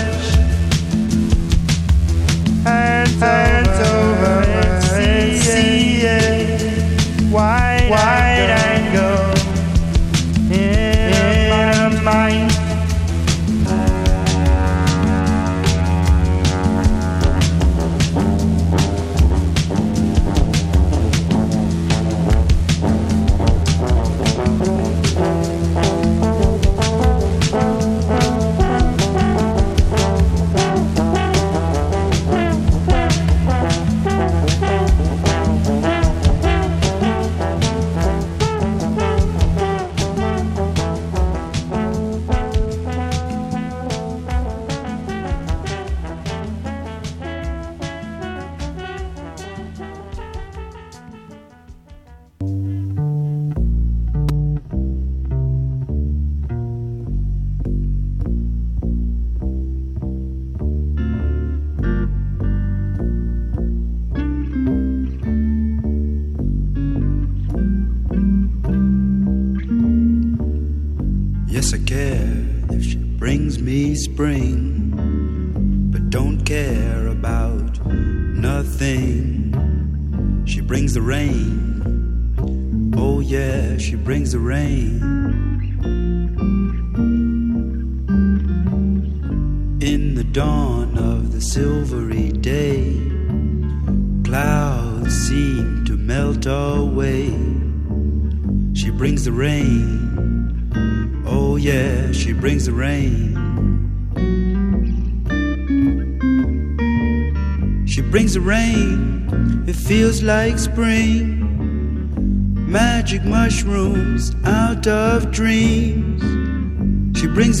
The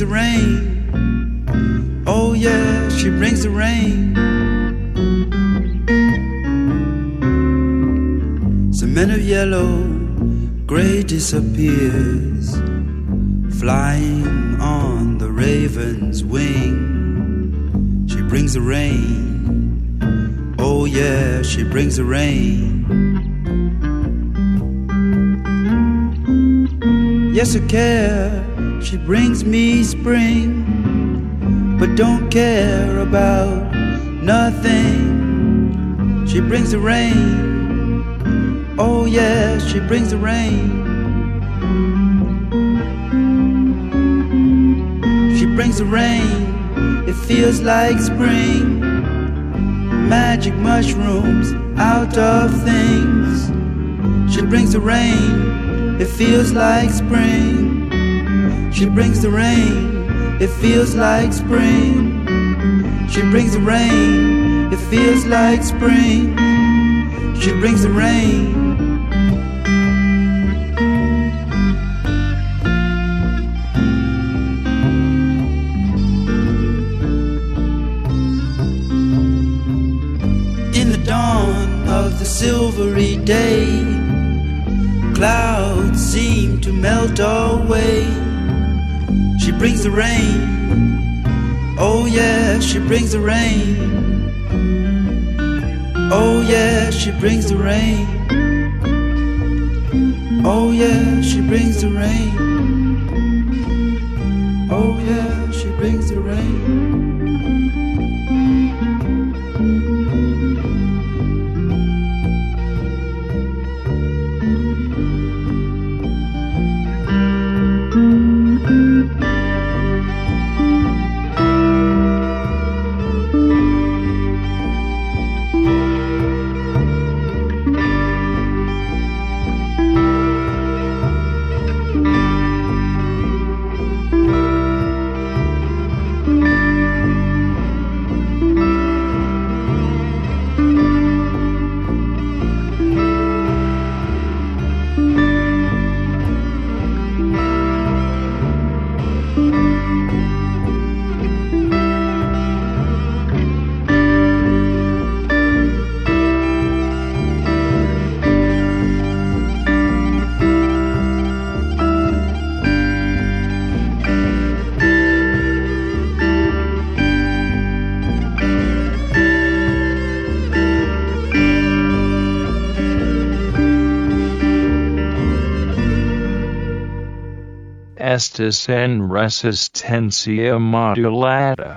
brings the rain. Oh, yeah, she brings the rain. The men of yellow, gray disappears flying on the raven's wing. She brings the rain. Oh, yeah, she brings the rain. Yes, I care. Brings me spring, but don't care about nothing. She brings the rain. Oh, yeah, she brings the rain. She brings the rain, it feels like spring. Magic mushrooms out of things. She brings the rain, it feels like spring. She brings the rain, it feels like spring. She brings the rain, it feels like spring. She brings the rain. In the dawn of the silvery day, brings the rain. Oh, yeah, she brings the rain. Oh yeah, she brings the rain. Oh yeah, she brings the rain. Estes en resistencia modulada.